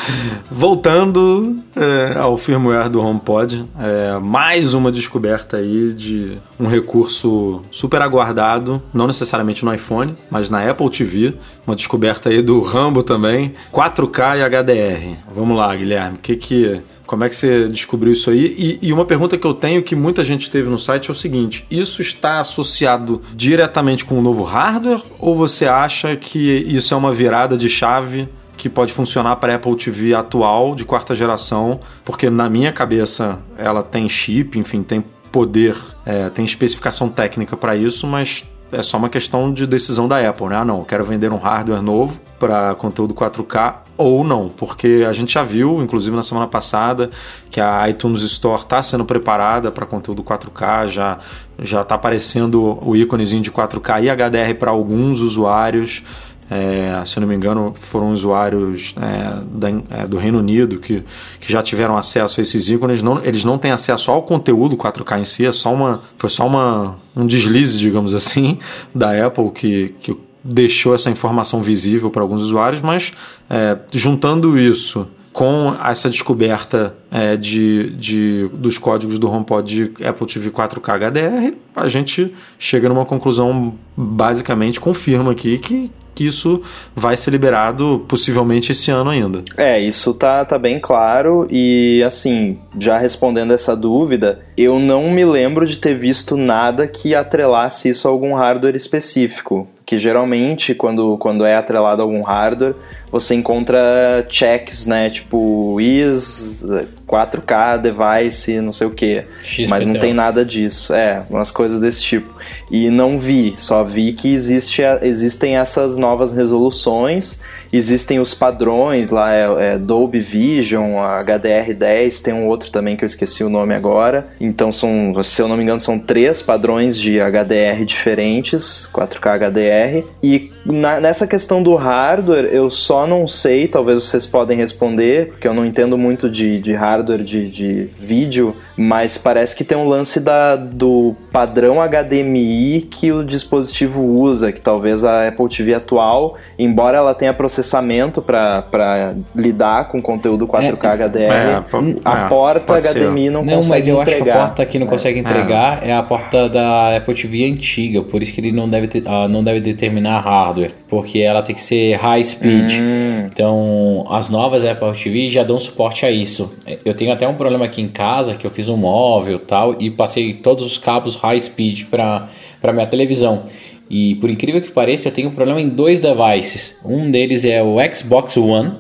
voltando é, ao firmware do HomePod, é, mais uma descoberta aí de um recurso super aguardado, não necessariamente no iPhone, mas na Apple TV. Uma descoberta aí do Rambo também, 4K e HDR. Vamos lá, Guilherme, o que que como é que você descobriu isso aí? E, e, uma pergunta que eu tenho que muita gente teve no site é o seguinte: isso está associado diretamente com o novo hardware ou você acha que isso é uma virada de chave que pode funcionar para a Apple TV atual de quarta geração? Porque na minha cabeça ela tem chip, enfim, tem poder, é, tem especificação técnica para isso, mas é só uma questão de decisão da Apple, né? Ah, não, quero vender um hardware novo para conteúdo 4K ou não, porque a gente já viu, inclusive na semana passada, que a iTunes Store está sendo preparada para conteúdo 4K, já já está aparecendo o íconezinho de 4K e HDR para alguns usuários. É, se eu não me engano, foram usuários é, da, é, do Reino Unido que, que já tiveram acesso a esses ícones. Não, eles não têm acesso ao conteúdo 4K em si, é só uma, foi só uma, um deslize, digamos assim, da Apple que, que deixou essa informação visível para alguns usuários, mas é, juntando isso com essa descoberta é, de, de, dos códigos do HomePod de Apple TV 4K HDR, a gente chega numa conclusão basicamente confirma aqui que, que isso vai ser liberado possivelmente esse ano ainda. É, isso tá, tá bem claro e assim, já respondendo essa dúvida, eu não me lembro de ter visto nada que atrelasse isso a algum hardware específico que geralmente quando, quando é atrelado a algum hardware, você encontra checks, né, tipo is 4K device, não sei o que, mas não tem nada disso, é, umas coisas desse tipo. E não vi, só vi que existe, existem essas novas resoluções, existem os padrões lá, é, é Dolby Vision, HDR10, tem um outro também que eu esqueci o nome agora. Então são, se eu não me engano, são três padrões de HDR diferentes, 4K HDR. E na, nessa questão do hardware, eu só não sei, talvez vocês podem responder, porque eu não entendo muito de, de hardware de, de vídeo, mas parece que tem um lance da, do padrão HDMI que o dispositivo usa, que talvez a Apple TV atual, embora ela tenha processamento para lidar com conteúdo 4K é, HDR, é, a é, porta HDMI ser. não, não consegue entregar. Não, mas eu entregar. acho que a porta que não é. consegue entregar é. a porta da Apple TV antiga, por isso que ele não deve, ter, uh, não deve determinar hardware, porque ela tem que ser high speed. Hum. Então, as novas Apple TV já dão suporte a isso. Eu tenho até um problema aqui em casa que eu fiz um móvel tal e passei todos os cabos high speed para minha televisão. E por incrível que pareça, eu tenho um problema em dois devices. Um deles é o Xbox One.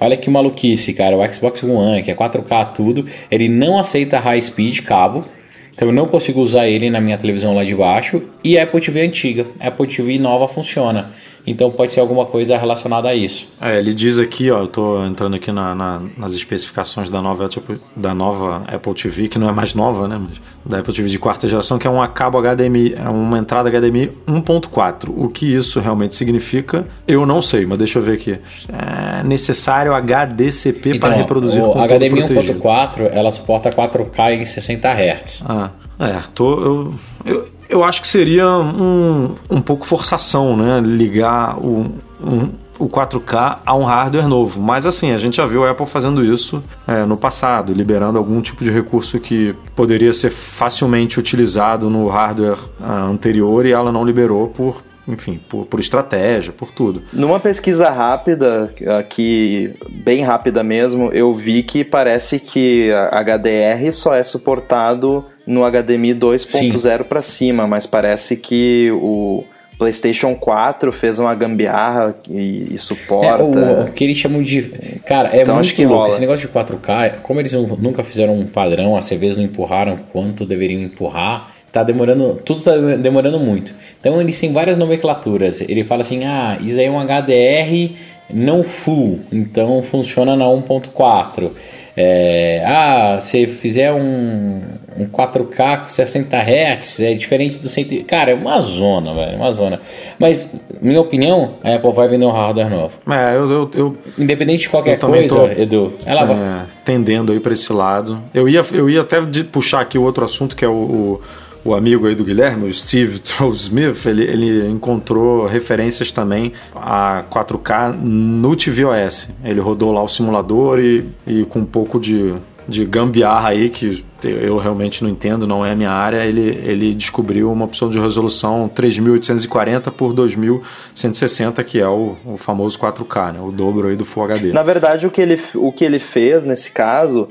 Olha que maluquice, cara. O Xbox One, que é 4K tudo, ele não aceita high speed cabo. Então eu não consigo usar ele na minha televisão lá de baixo. E a Apple TV antiga. A Apple TV nova funciona. Então pode ser alguma coisa relacionada a isso. É, ele diz aqui, ó, eu estou entrando aqui na, na, nas especificações da nova, tipo, da nova Apple TV, que não é mais nova, né? Mas da Apple TV de quarta geração, que é um cabo HDMI, é uma entrada HDMI 1.4. O que isso realmente significa, eu não sei, mas deixa eu ver aqui. É necessário HDCP então, para reproduzir o HDMI 1.4, ela suporta 4K em 60 Hz. Ah, é, tô, eu, eu, eu acho que seria um, um pouco forçação, né? Ligar o, um, o 4K a um hardware novo. Mas assim, a gente já viu a Apple fazendo isso é, no passado, liberando algum tipo de recurso que poderia ser facilmente utilizado no hardware uh, anterior e ela não liberou por, enfim, por, por, estratégia, por tudo. Numa pesquisa rápida, aqui, bem rápida mesmo, eu vi que parece que a HDR só é suportado no HDMI 2.0 para cima, mas parece que o PlayStation 4 fez uma gambiarra e, e suporta. É, o, o, que eles chamam de. Cara, é então, muito louco. Esse negócio de 4K, como eles nunca fizeram um padrão, as CVs não empurraram quanto deveriam empurrar, tá demorando. Tudo tá demorando muito. Então eles têm várias nomenclaturas. Ele fala assim: ah, isso aí é um HDR não full, então funciona na 1.4. É, ah, se fizer um, um 4K com 60 Hz, é diferente do 100. Cara, é uma zona, velho, uma zona. Mas, minha opinião, a Apple vai vender um hardware novo. É, eu. eu, eu Independente de qualquer coisa, tô, Edu, ela é, vai. Tendendo aí para esse lado. Eu ia, eu ia até puxar aqui o outro assunto que é o, o o amigo aí do Guilherme, o Steve Troll-Smith, ele, ele encontrou referências também a 4K no tvOS. Ele rodou lá o simulador e, e com um pouco de, de gambiarra aí, que eu realmente não entendo, não é a minha área, ele, ele descobriu uma opção de resolução 3840 por 2160, que é o, o famoso 4K, né? o dobro aí do Full HD. Na verdade, o que ele, o que ele fez nesse caso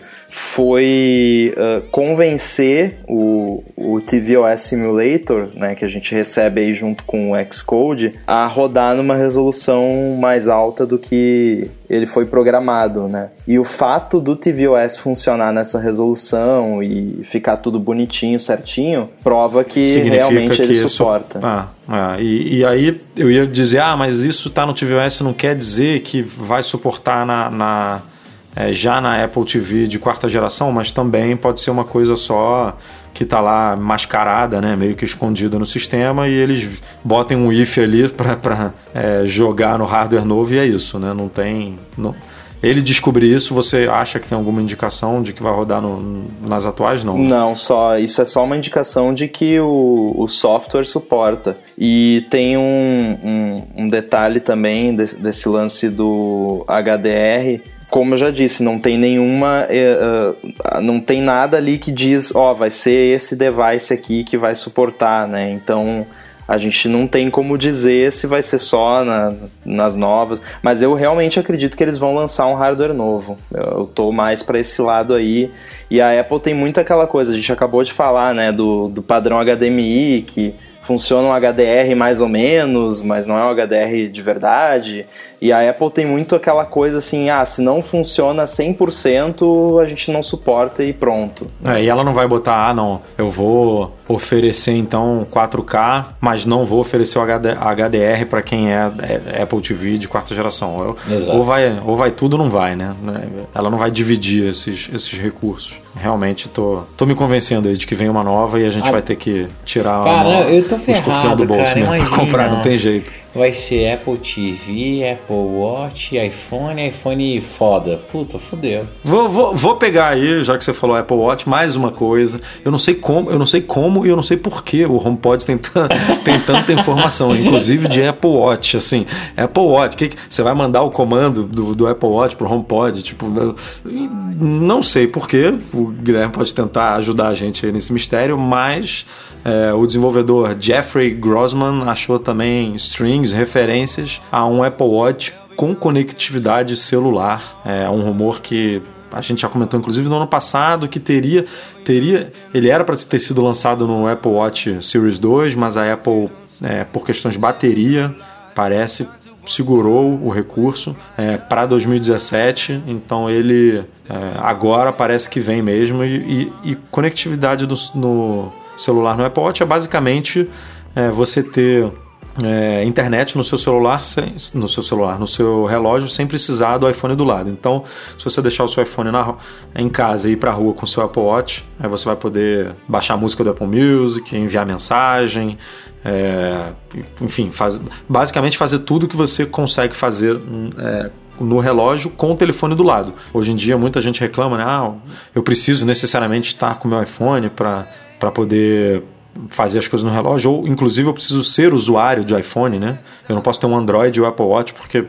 foi uh, convencer o, o tvOS Simulator, né, que a gente recebe aí junto com o Xcode, a rodar numa resolução mais alta do que ele foi programado, né? E o fato do tvOS funcionar nessa resolução e ficar tudo bonitinho, certinho, prova que Significa realmente que ele isso... suporta. Ah, ah, e, e, aí eu ia dizer, ah, mas isso tá no tvOS não quer dizer que vai suportar na, na é, já na Apple TV de quarta geração, mas também pode ser uma coisa só que está lá mascarada, né, meio que escondida no sistema e eles botem um if ali para é, jogar no hardware novo e é isso, né? Não tem, não, ele descobrir isso, você acha que tem alguma indicação de que vai rodar no, nas atuais? Não. Não, só isso é só uma indicação de que o, o software suporta. E tem um, um, um detalhe também desse, desse lance do HDR como eu já disse, não tem nenhuma. Uh, não tem nada ali que diz, ó, oh, vai ser esse device aqui que vai suportar, né? Então A gente não tem como dizer se vai ser só na, nas novas, mas eu realmente acredito que eles vão lançar um hardware novo. Eu, eu tô mais para esse lado aí. E a Apple tem muito aquela coisa, a gente acabou de falar, né, do, do padrão HDMI, que funciona um HDR mais ou menos, mas não é um HDR de verdade. E a Apple tem muito aquela coisa assim, ah, se não funciona 100%, a gente não suporta e pronto. É, e ela não vai botar, ah, não, eu vou oferecer então 4K, mas não vou oferecer o HD, HDR para quem é, é, Apple TV de quarta geração. Eu, ou, vai, ou vai tudo ou não vai, né? Ela não vai dividir esses, esses recursos. Realmente tô, tô me convencendo aí de que vem uma nova e a gente ah, vai ter que tirar cara, uma, eu tô ferrado, do bolso cara, mesmo pra comprar, não tem jeito. Vai ser Apple TV, Apple Watch, iPhone, iPhone foda. Puta, fodeu. Vou, vou, vou pegar aí, já que você falou Apple Watch, mais uma coisa. Eu não sei como, eu não sei como e eu não sei por que o HomePod tem, tem tanta informação, inclusive de Apple Watch, assim. Apple Watch, que, que você vai mandar o comando do, do Apple Watch pro HomePod? Tipo, não sei por que. O Guilherme pode tentar ajudar a gente aí nesse mistério, mas é, o desenvolvedor Jeffrey Grossman achou também referências a um Apple Watch com conectividade celular. É um rumor que a gente já comentou inclusive no ano passado que teria teria ele era para ter sido lançado no Apple Watch Series 2, mas a Apple é, por questões de bateria parece segurou o recurso é, para 2017, então ele é, agora parece que vem mesmo e, e, e conectividade do, no, celular no Apple Watch é basicamente é, você ter é, internet no seu celular, sem, no seu celular, no seu relógio, sem precisar do iPhone do lado. Então, se você deixar o seu iPhone na, em casa e ir para rua com o seu Apple Watch, aí você vai poder baixar a música do Apple Music, enviar mensagem, é, enfim, faz, basicamente fazer tudo que você consegue fazer é, no relógio com o telefone do lado. Hoje em dia muita gente reclama, né? Ah, eu preciso necessariamente estar com o meu iPhone para poder fazer as coisas no relógio, ou inclusive eu preciso ser usuário de iPhone, né? Eu não posso ter um Android ou Apple Watch porque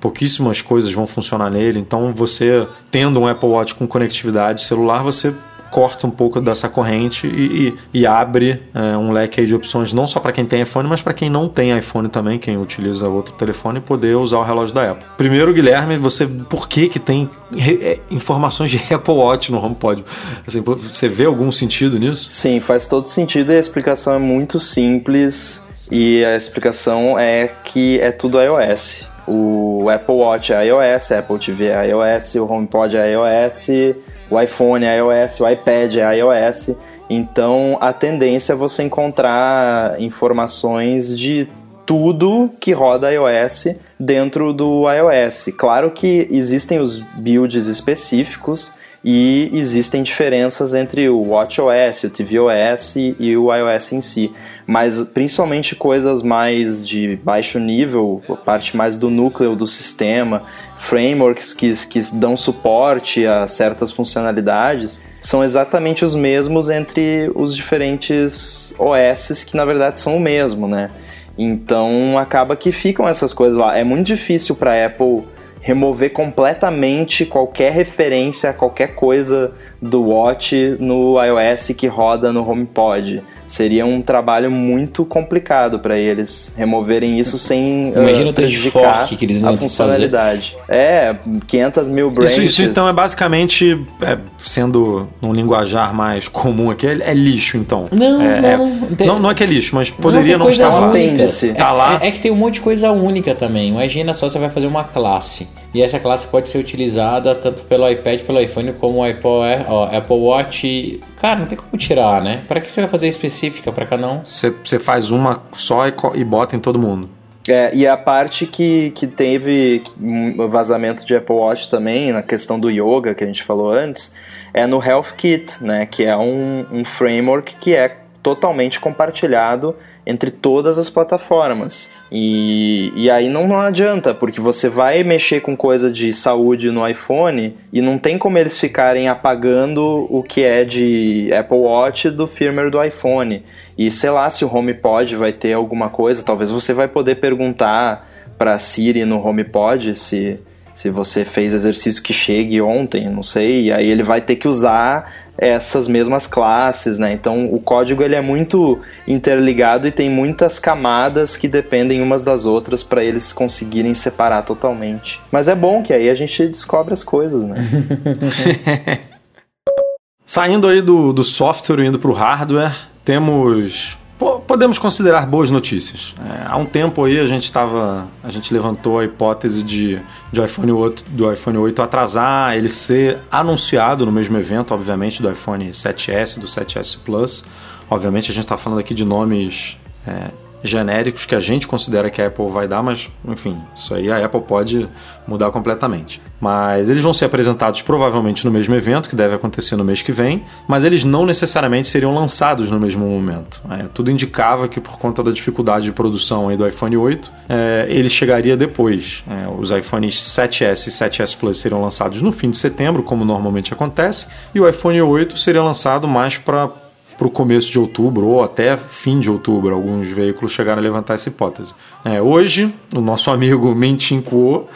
pouquíssimas coisas vão funcionar nele. Então, você tendo um Apple Watch com conectividade celular, você corta um pouco dessa corrente e, e, e abre é, um leque de opções não só para quem tem iPhone, mas para quem não tem iPhone também, quem utiliza outro telefone, poder usar o relógio da Apple. Primeiro, Guilherme, você por que que tem é, informações de Apple Watch no HomePod? Assim, você vê algum sentido nisso? Sim, faz todo sentido e a explicação é muito simples. E a explicação é que é tudo iOS. O Apple Watch é iOS, Apple TV é iOS, o HomePod é iOS, o iPhone é iOS, o iPad é iOS. Então a tendência é você encontrar informações de tudo que roda iOS dentro do iOS. Claro que existem os builds específicos e existem diferenças entre o WatchOS, o tvOS e o iOS em si, mas principalmente coisas mais de baixo nível, a parte mais do núcleo do sistema, frameworks que, que dão suporte a certas funcionalidades, são exatamente os mesmos entre os diferentes OS que na verdade são o mesmo, né? Então acaba que ficam essas coisas lá. É muito difícil para Apple remover completamente qualquer referência a qualquer coisa do Watch no iOS que roda no HomePod. Seria um trabalho muito complicado para eles removerem isso sem Imagina uh, prejudicar que eles a funcionalidade. Fazer. É, 500 mil branches. Isso, isso então é basicamente, é, sendo num linguajar mais comum aqui, é, é lixo então. Não, é, não, é, não. Não é que é lixo, mas poderia não, não estar lá. Tá lá. É, é que tem um monte de coisa única também. Imagina só você vai fazer uma classe e essa classe pode ser utilizada tanto pelo iPad, pelo iPhone, como o Apple, ó, Apple Watch. Cara, não tem como tirar, né? Para que você vai fazer específica para cada um? Você faz uma só e, e bota em todo mundo. É, e a parte que, que teve um vazamento de Apple Watch também, na questão do yoga que a gente falou antes, é no Health Kit, né? Que é um, um framework que é totalmente compartilhado entre todas as plataformas. E, e aí não, não adianta, porque você vai mexer com coisa de saúde no iPhone e não tem como eles ficarem apagando o que é de Apple Watch do firmware do iPhone. E sei lá se o HomePod vai ter alguma coisa, talvez você vai poder perguntar para Siri no HomePod se se você fez exercício que chegue ontem, não sei, e aí ele vai ter que usar essas mesmas classes, né? Então o código ele é muito interligado e tem muitas camadas que dependem umas das outras para eles conseguirem separar totalmente. Mas é bom que aí a gente descobre as coisas, né? Saindo aí do, do software e indo para o hardware, temos podemos considerar boas notícias. É, há um tempo aí a gente estava, a gente levantou a hipótese de, de iPhone 8, do iPhone 8 atrasar, ele ser anunciado no mesmo evento, obviamente, do iPhone 7S, do 7S Plus. Obviamente a gente está falando aqui de nomes é, genéricos que a gente considera que a Apple vai dar, mas enfim, isso aí a Apple pode mudar completamente. Mas eles vão ser apresentados provavelmente no mesmo evento, que deve acontecer no mês que vem, mas eles não necessariamente seriam lançados no mesmo momento. É, tudo indicava que por conta da dificuldade de produção do iPhone 8, é, ele chegaria depois. É, os iPhones 7S e 7S Plus seriam lançados no fim de setembro, como normalmente acontece, e o iPhone 8 seria lançado mais para para o começo de outubro ou até fim de outubro. Alguns veículos chegaram a levantar essa hipótese. É, hoje, o nosso amigo Mentin Kuo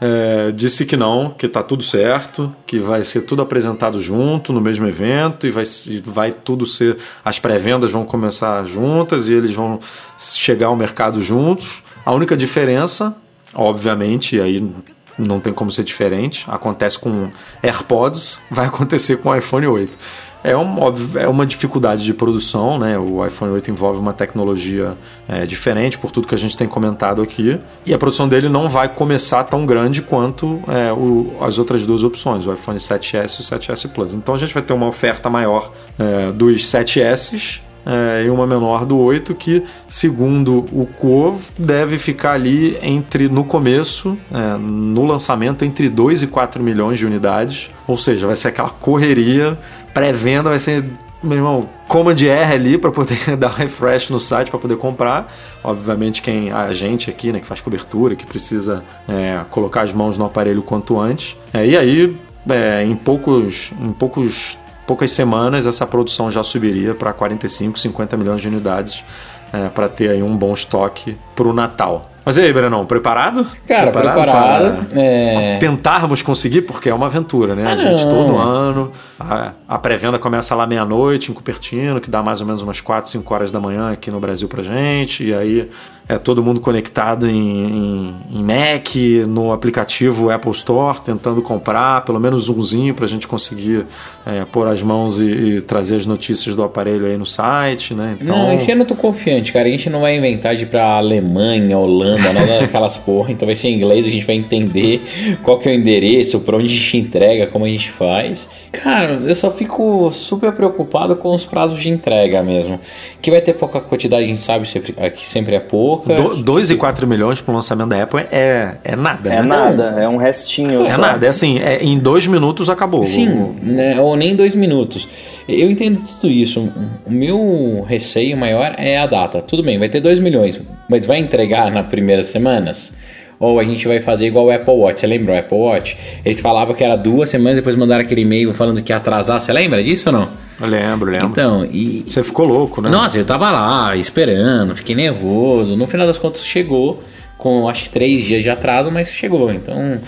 é, disse que não, que está tudo certo, que vai ser tudo apresentado junto no mesmo evento e vai, vai tudo ser. As pré-vendas vão começar juntas e eles vão chegar ao mercado juntos. A única diferença, obviamente, e aí não tem como ser diferente, acontece com AirPods, vai acontecer com o iPhone 8. É uma, é uma dificuldade de produção, né? O iPhone 8 envolve uma tecnologia é, diferente, por tudo que a gente tem comentado aqui. E a produção dele não vai começar tão grande quanto é, o, as outras duas opções, o iPhone 7S e o 7S Plus. Então a gente vai ter uma oferta maior é, dos 7S é, e uma menor do 8, que, segundo o Cove, deve ficar ali entre, no começo, é, no lançamento, entre 2 e 4 milhões de unidades. Ou seja, vai ser aquela correria pré-venda vai ser, meu irmão, coma de R ali para poder dar refresh no site para poder comprar. Obviamente quem a gente aqui, né, que faz cobertura, que precisa é, colocar as mãos no aparelho quanto antes. É, e aí, é, em poucos, em poucos poucas semanas essa produção já subiria para 45, 50 milhões de unidades é, para ter aí um bom estoque para o Natal. Mas e aí, Brenão, preparado? Cara, preparado. preparado é... Tentarmos conseguir, porque é uma aventura, né? Ah, a gente não. todo ano. A, a pré-venda começa lá meia-noite em Cupertino, que dá mais ou menos umas 4, 5 horas da manhã aqui no Brasil pra gente. E aí é todo mundo conectado em, em, em, Mac, no aplicativo Apple Store, tentando comprar pelo menos umzinho para a gente conseguir é, pôr as mãos e, e, trazer as notícias do aparelho aí no site, né? Então... Não, esse ano eu tô confiante, cara. A gente não vai inventar de ir pra Alemanha, Holanda, nada daquelas porra. Então vai ser em inglês, a gente vai entender qual que é o endereço, para onde a gente entrega, como a gente faz. Cara, eu só fico super preocupado com os prazos de entrega mesmo. Que vai ter pouca quantidade, a gente sabe que sempre é pouco 2 e 4 milhões para o lançamento da Apple é, é nada. É né? nada, é um restinho. É só. nada, é assim, é, em dois minutos acabou. Sim, né, ou nem dois minutos. Eu entendo tudo isso. O meu receio maior é a data. Tudo bem, vai ter 2 milhões, mas vai entregar nas primeiras semanas? Ou a gente vai fazer igual o Apple Watch. Você lembra o Apple Watch? Eles falavam que era duas semanas, depois mandaram aquele e-mail falando que ia atrasar. Você lembra disso ou não? Eu lembro, lembro. Então, e. Você ficou louco, né? Nossa, eu tava lá esperando, fiquei nervoso. No final das contas chegou, com acho que três dias de atraso, mas chegou. Então,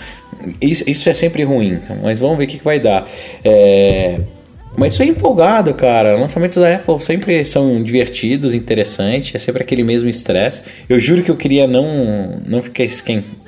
isso, isso é sempre ruim. Então, mas vamos ver o que, que vai dar. É. Mas sou empolgado, cara. Lançamentos da Apple sempre são divertidos, interessantes, é sempre aquele mesmo estresse. Eu juro que eu queria não, não ficar esquentando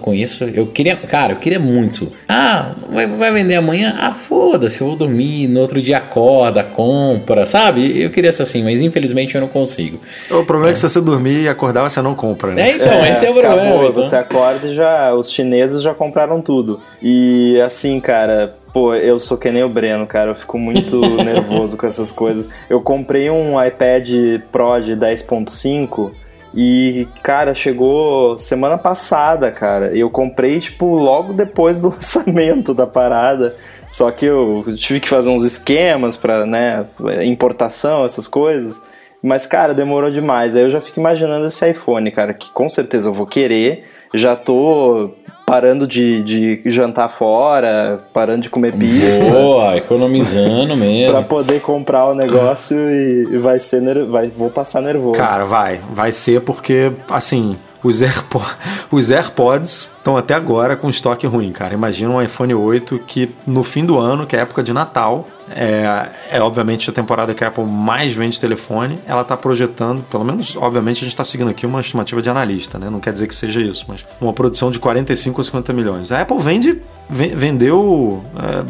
com isso. Eu queria, cara, eu queria muito. Ah, vai, vai vender amanhã? Ah, foda-se, eu vou dormir, no outro dia acorda, compra, sabe? Eu queria ser assim, mas infelizmente eu não consigo. O problema é, é que se você dormir e acordar, você não compra, né? É, então, é, esse é o problema. Acabou, então. Você acorda e já, os chineses já compraram tudo. E assim, cara Pô, eu sou que nem o Breno, cara. Eu fico muito nervoso com essas coisas. Eu comprei um iPad Pro de 10.5 e, cara, chegou semana passada, cara. Eu comprei, tipo, logo depois do lançamento da parada. Só que eu tive que fazer uns esquemas pra, né, importação, essas coisas. Mas, cara, demorou demais. Aí eu já fico imaginando esse iPhone, cara, que com certeza eu vou querer. Já tô parando de, de jantar fora, parando de comer pizza. Boa, economizando mesmo. pra poder comprar o negócio e vai ser vai, vou passar nervoso. Cara, vai, vai ser porque assim, os, Airpo Os AirPods estão até agora com estoque ruim, cara. Imagina um iPhone 8 que no fim do ano, que é época de Natal, é, é obviamente a temporada que a Apple mais vende telefone, ela está projetando, pelo menos, obviamente, a gente está seguindo aqui uma estimativa de analista, né? Não quer dizer que seja isso, mas uma produção de 45 a 50 milhões. A Apple vende, vendeu é,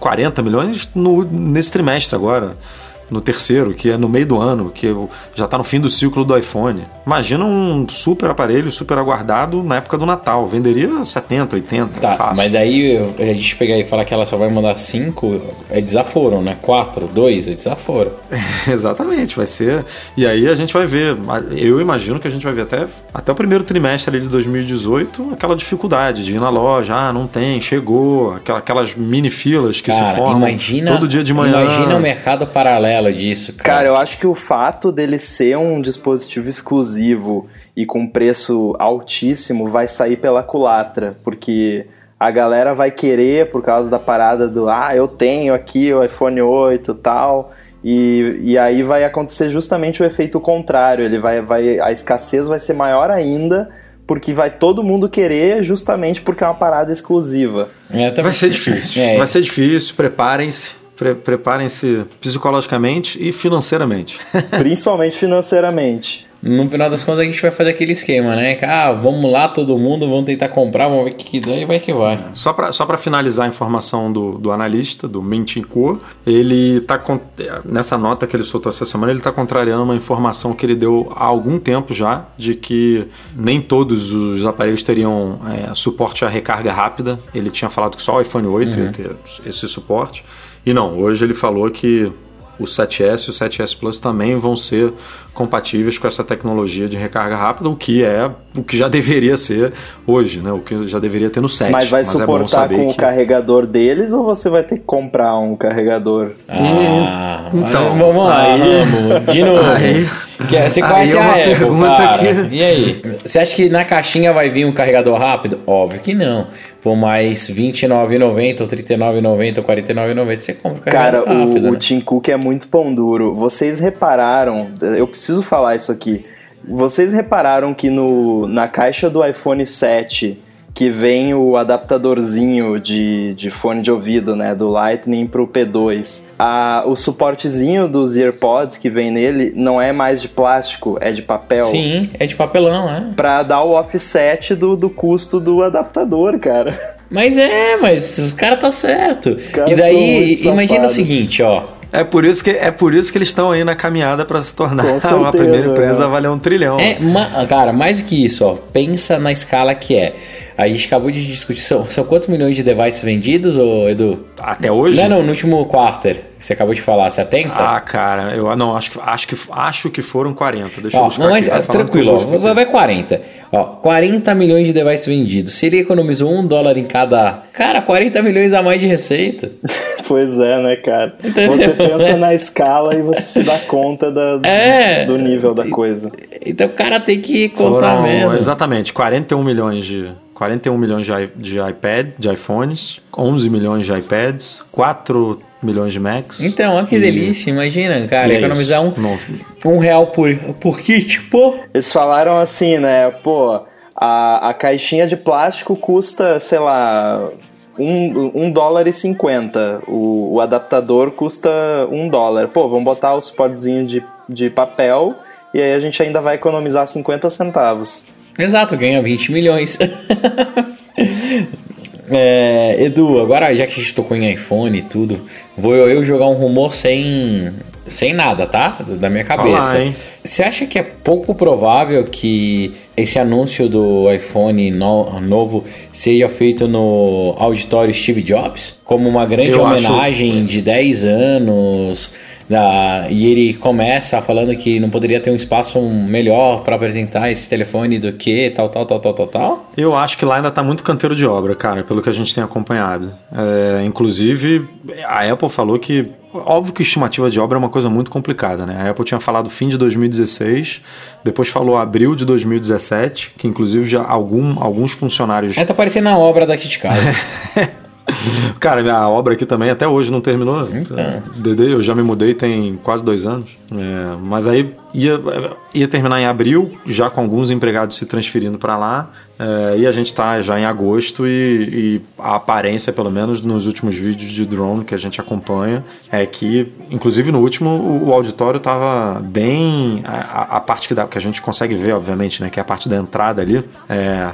40 milhões no, nesse trimestre agora no terceiro, que é no meio do ano, que já está no fim do ciclo do iPhone. Imagina um super aparelho, super aguardado na época do Natal. Venderia 70, 80, tá, fácil. Mas aí a gente pegar e falar que ela só vai mandar 5, é desaforo, né? 4, 2, é desaforo. Exatamente, vai ser. E aí a gente vai ver, eu imagino que a gente vai ver até, até o primeiro trimestre ali de 2018 aquela dificuldade de ir na loja, ah, não tem, chegou, aquelas mini filas que Cara, se formam imagina, todo dia de manhã. Imagina o mercado paralelo disso, cara. Cara, eu acho que o fato dele ser um dispositivo exclusivo e com preço altíssimo vai sair pela culatra, porque a galera vai querer por causa da parada do ah, eu tenho aqui o iPhone 8 e tal. E, e aí vai acontecer justamente o efeito contrário. Ele vai, vai, a escassez vai ser maior ainda, porque vai todo mundo querer justamente porque é uma parada exclusiva. É, vai ser difícil. É. Vai ser difícil, preparem-se. Pre Preparem-se psicologicamente e financeiramente. Principalmente financeiramente. No final das contas, a gente vai fazer aquele esquema, né? Ah, vamos lá, todo mundo, vamos tentar comprar, vamos ver o que, que dá e vai que vai. Só para só finalizar a informação do, do analista, do Mentinco, ele está nessa nota que ele soltou essa semana, ele está contrariando uma informação que ele deu há algum tempo já, de que nem todos os aparelhos teriam é, suporte à recarga rápida. Ele tinha falado que só o iPhone 8 uhum. ia ter esse suporte. E não, hoje ele falou que o 7S e o 7S Plus também vão ser compatíveis com essa tecnologia de recarga rápida, o que é o que já deveria ser hoje, né? O que já deveria ter no 7. Mas vai Mas é suportar é com que... o carregador deles ou você vai ter que comprar um carregador? Ah, então, vamos lá, vamos. De novo. Aí, você conhece a Apple, cara. Que... E aí? Você acha que na caixinha vai vir um carregador rápido? Óbvio que não. Por mais R$29,90 ou R$39,90 ou R$49,90 você compra o carregador cara, rápido. Cara, o, né? o Tim Cook é muito pão duro. Vocês repararam, eu preciso preciso falar isso aqui. Vocês repararam que no, na caixa do iPhone 7 que vem o adaptadorzinho de, de fone de ouvido, né, do Lightning pro P2. A, o suportezinho dos AirPods que vem nele não é mais de plástico, é de papel. Sim, é de papelão, né? Pra dar o offset do, do custo do adaptador, cara. Mas é, mas os caras tá certo. e daí, imagina o seguinte, ó. É por isso que, é por isso que eles estão aí na caminhada para se tornar certeza, uma primeira empresa a valer um trilhão. É, cara, mais do que isso, ó, pensa na escala que é. A gente acabou de discutir, são, são quantos milhões de devices vendidos, ô, Edu? Até hoje? Não, não, no último quarter. Você acabou de falar 70? Ah, cara, eu não, acho que, acho que, acho que foram 40. Deixa ó, eu buscar não, mas, aqui, tranquilo, ó, vai 40. Ó, 40 milhões de devices vendidos. Se ele economizou um dólar em cada. Cara, 40 milhões a mais de receita. pois é, né, cara? Entendeu? Você pensa na escala e você se dá conta da, é, do nível da coisa. Então o cara tem que contar foram, mesmo. Exatamente, 41 milhões de 41 milhões de, de iPad, de iPhones, 11 milhões de iPads, 4 milhões de Macs. Então, olha que e... delícia, imagina, cara, é economizar um, um real por, por kit, pô. Eles falaram assim, né, pô, a, a caixinha de plástico custa, sei lá, um, um dólar e cinquenta. O, o adaptador custa um dólar. Pô, vamos botar o suportezinho de, de papel e aí a gente ainda vai economizar 50 centavos. Exato, ganha 20 milhões. é, Edu, agora já que a gente tocou em iPhone e tudo, vou eu jogar um rumor sem, sem nada, tá? Da minha cabeça. Olá, Você acha que é pouco provável que esse anúncio do iPhone no, novo seja feito no auditório Steve Jobs? Como uma grande eu homenagem acho... de 10 anos da, e ele começa falando que não poderia ter um espaço melhor para apresentar esse telefone do que tal, tal, tal, tal, tal, tal. Eu acho que lá ainda está muito canteiro de obra, cara, pelo que a gente tem acompanhado. É, inclusive, a Apple falou que Óbvio que estimativa de obra é uma coisa muito complicada, né? A Apple tinha falado fim de 2016, depois falou abril de 2017, que inclusive já algum, alguns funcionários. É, tá parecendo a obra daqui de casa. Cara, minha obra aqui também até hoje não terminou. Então. Eu já me mudei tem quase dois anos. É, mas aí ia, ia terminar em abril, já com alguns empregados se transferindo para lá. É, e a gente está já em agosto e, e, a aparência, pelo menos nos últimos vídeos de drone que a gente acompanha, é que, inclusive no último, o, o auditório estava bem. A, a, parte que, dá, que a gente consegue ver, obviamente, né, que é a parte da entrada ali,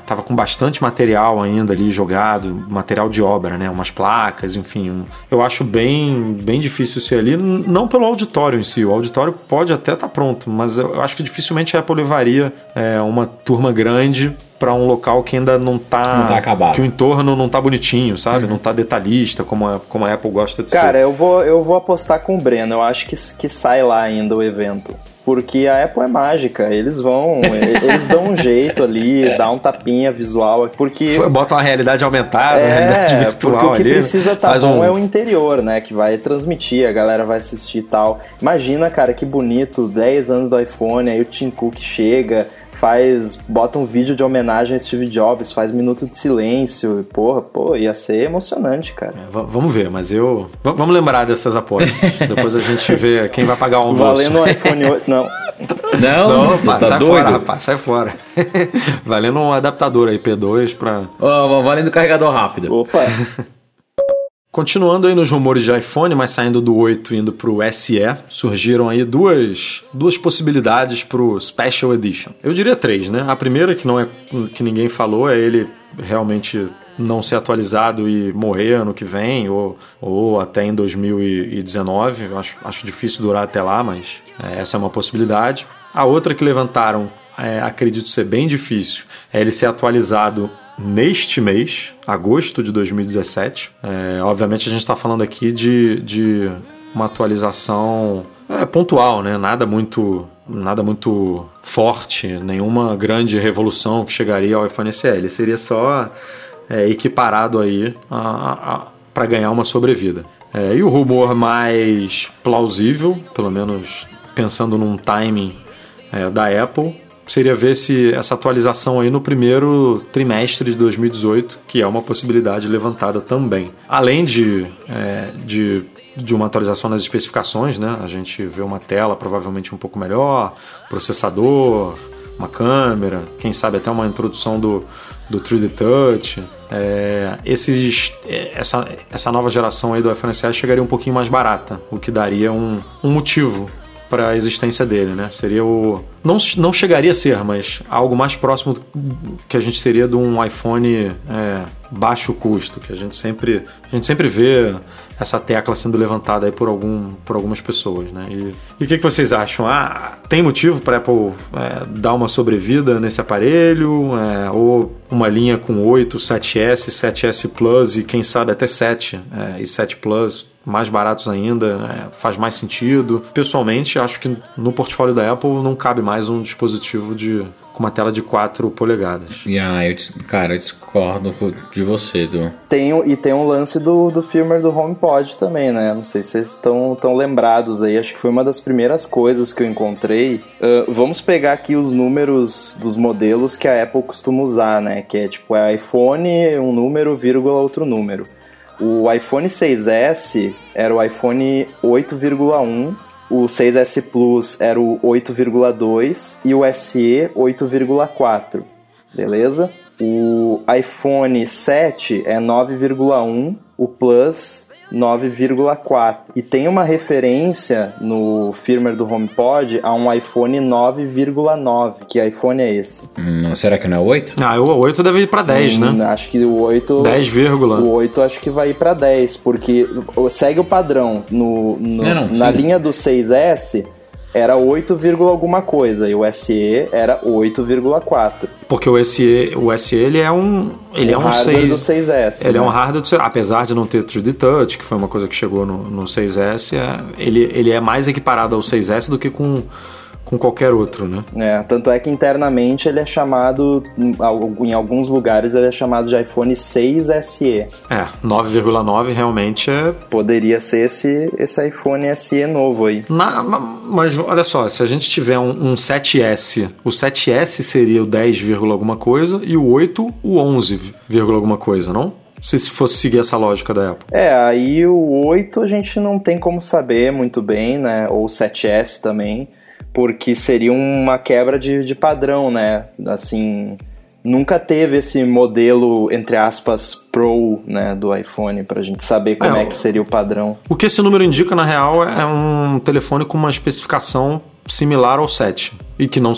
estava é, com bastante material ainda ali jogado, material de obra, né, umas placas, enfim. Um, eu acho bem, bem difícil ser ali, não pelo auditório em si, o auditório pode até estar tá pronto, mas eu acho que dificilmente a Apple levaria é, uma turma grande para um local que ainda não tá, não tá acabado. que o entorno não tá bonitinho, sabe? Uhum. Não tá detalhista como a, como a Apple gosta de Cara, ser. Cara, eu vou eu vou apostar com o Breno. Eu acho que, que sai lá ainda o evento. Porque a Apple é mágica, eles vão, eles dão um jeito ali, dá um tapinha visual, porque... Bota uma realidade aumentada, é, uma realidade virtual o que ali, precisa tá bom um... é o interior, né, que vai transmitir, a galera vai assistir e tal. Imagina, cara, que bonito, 10 anos do iPhone, aí o Tim Cook chega, faz, bota um vídeo de homenagem a Steve Jobs, faz minuto de silêncio, porra, pô, ia ser emocionante, cara. É, vamos ver, mas eu... Vamos lembrar dessas apostas, depois a gente vê quem vai pagar o almoço. Valendo o iPhone 8, não. Não, não pá, tá sai doido? Fora, rapaz, sai fora. valendo um adaptador aí, P2 pra... Oh, valendo carregador rápido. Opa! Continuando aí nos rumores de iPhone, mas saindo do 8 e indo para o SE, surgiram aí duas, duas possibilidades para o Special Edition. Eu diria três, né? A primeira, que não é que ninguém falou, é ele realmente não ser atualizado e morrer ano que vem, ou, ou até em 2019. Eu acho, acho difícil durar até lá, mas é, essa é uma possibilidade. A outra que levantaram, é, acredito ser bem difícil, é ele ser atualizado neste mês, agosto de 2017. É, obviamente a gente está falando aqui de, de uma atualização é, pontual, né? Nada muito nada muito forte, nenhuma grande revolução que chegaria ao iPhone SE. Ele seria só é, equiparado aí para ganhar uma sobrevida. É, e o rumor mais plausível, pelo menos pensando num timing é, da Apple, seria ver se essa atualização aí no primeiro trimestre de 2018, que é uma possibilidade levantada também. Além de, é, de, de uma atualização nas especificações, né? A gente vê uma tela provavelmente um pouco melhor, processador, uma câmera, quem sabe até uma introdução do, do 3D Touch. É, esses, é, essa, essa nova geração aí do iPhone SE chegaria um pouquinho mais barata, o que daria um, um motivo para a existência dele, né? Seria o não, não chegaria a ser, mas algo mais próximo que a gente teria de um iPhone é, baixo custo, que a gente sempre a gente sempre vê essa tecla sendo levantada aí por, algum, por algumas pessoas, né? E o que, que, vocês acham? Ah, tem motivo para Apple é, dar uma sobrevida nesse aparelho? É, ou uma linha com 8, 7S, 7S Plus e quem sabe até 7 é, e 7 Plus mais baratos ainda, é, faz mais sentido. Pessoalmente, acho que no portfólio da Apple não cabe mais um dispositivo de com uma tela de 4 polegadas. Yeah, eu, cara, eu discordo de você, Du. Tem, e tem um lance do, do firmware do HomePod também, né? Não sei se vocês estão tão lembrados aí. Acho que foi uma das primeiras coisas que eu encontrei. Uh, vamos pegar aqui os números dos modelos que a Apple costuma usar, né? Que é tipo é iPhone, um número, vírgula, outro número. O iPhone 6S era o iPhone 8,1, o 6S Plus era o 8,2 e o SE 8,4, beleza? O iPhone 7 é 9,1, o Plus 9,4. E tem uma referência no firmware do HomePod a um iPhone 9,9. Que iPhone é esse? Hum, será que não é 8? Ah, o 8 deve ir para 10, hum, né? Acho que o 8. 10, o 8 acho que vai ir para 10, porque segue o padrão. No, no não, não, na linha do 6S era 8, alguma coisa e o SE era 8,4. Porque o SE, o SE ele é um ele o é um 6 do 6S. Ele né? é um né? hardware, do, apesar de não ter 3D Touch, que foi uma coisa que chegou no, no 6S, é, ele, ele é mais equiparado ao 6S do que com com qualquer outro, né? É, tanto é que internamente ele é chamado, em alguns lugares ele é chamado de iPhone 6 SE. É, 9,9 realmente é... Poderia ser esse, esse iPhone SE novo aí. Na, mas olha só, se a gente tiver um, um 7S, o 7S seria o 10, alguma coisa e o 8 o 11, alguma coisa, não? se fosse seguir essa lógica da Apple. É, aí o 8 a gente não tem como saber muito bem, né? Ou o 7S também porque seria uma quebra de, de padrão, né? Assim, nunca teve esse modelo, entre aspas, Pro, né, do iPhone, pra gente saber como é, É, que seria o padrão. O que esse número indica, na real, é um telefone com uma especificação similar ao 7. E que não,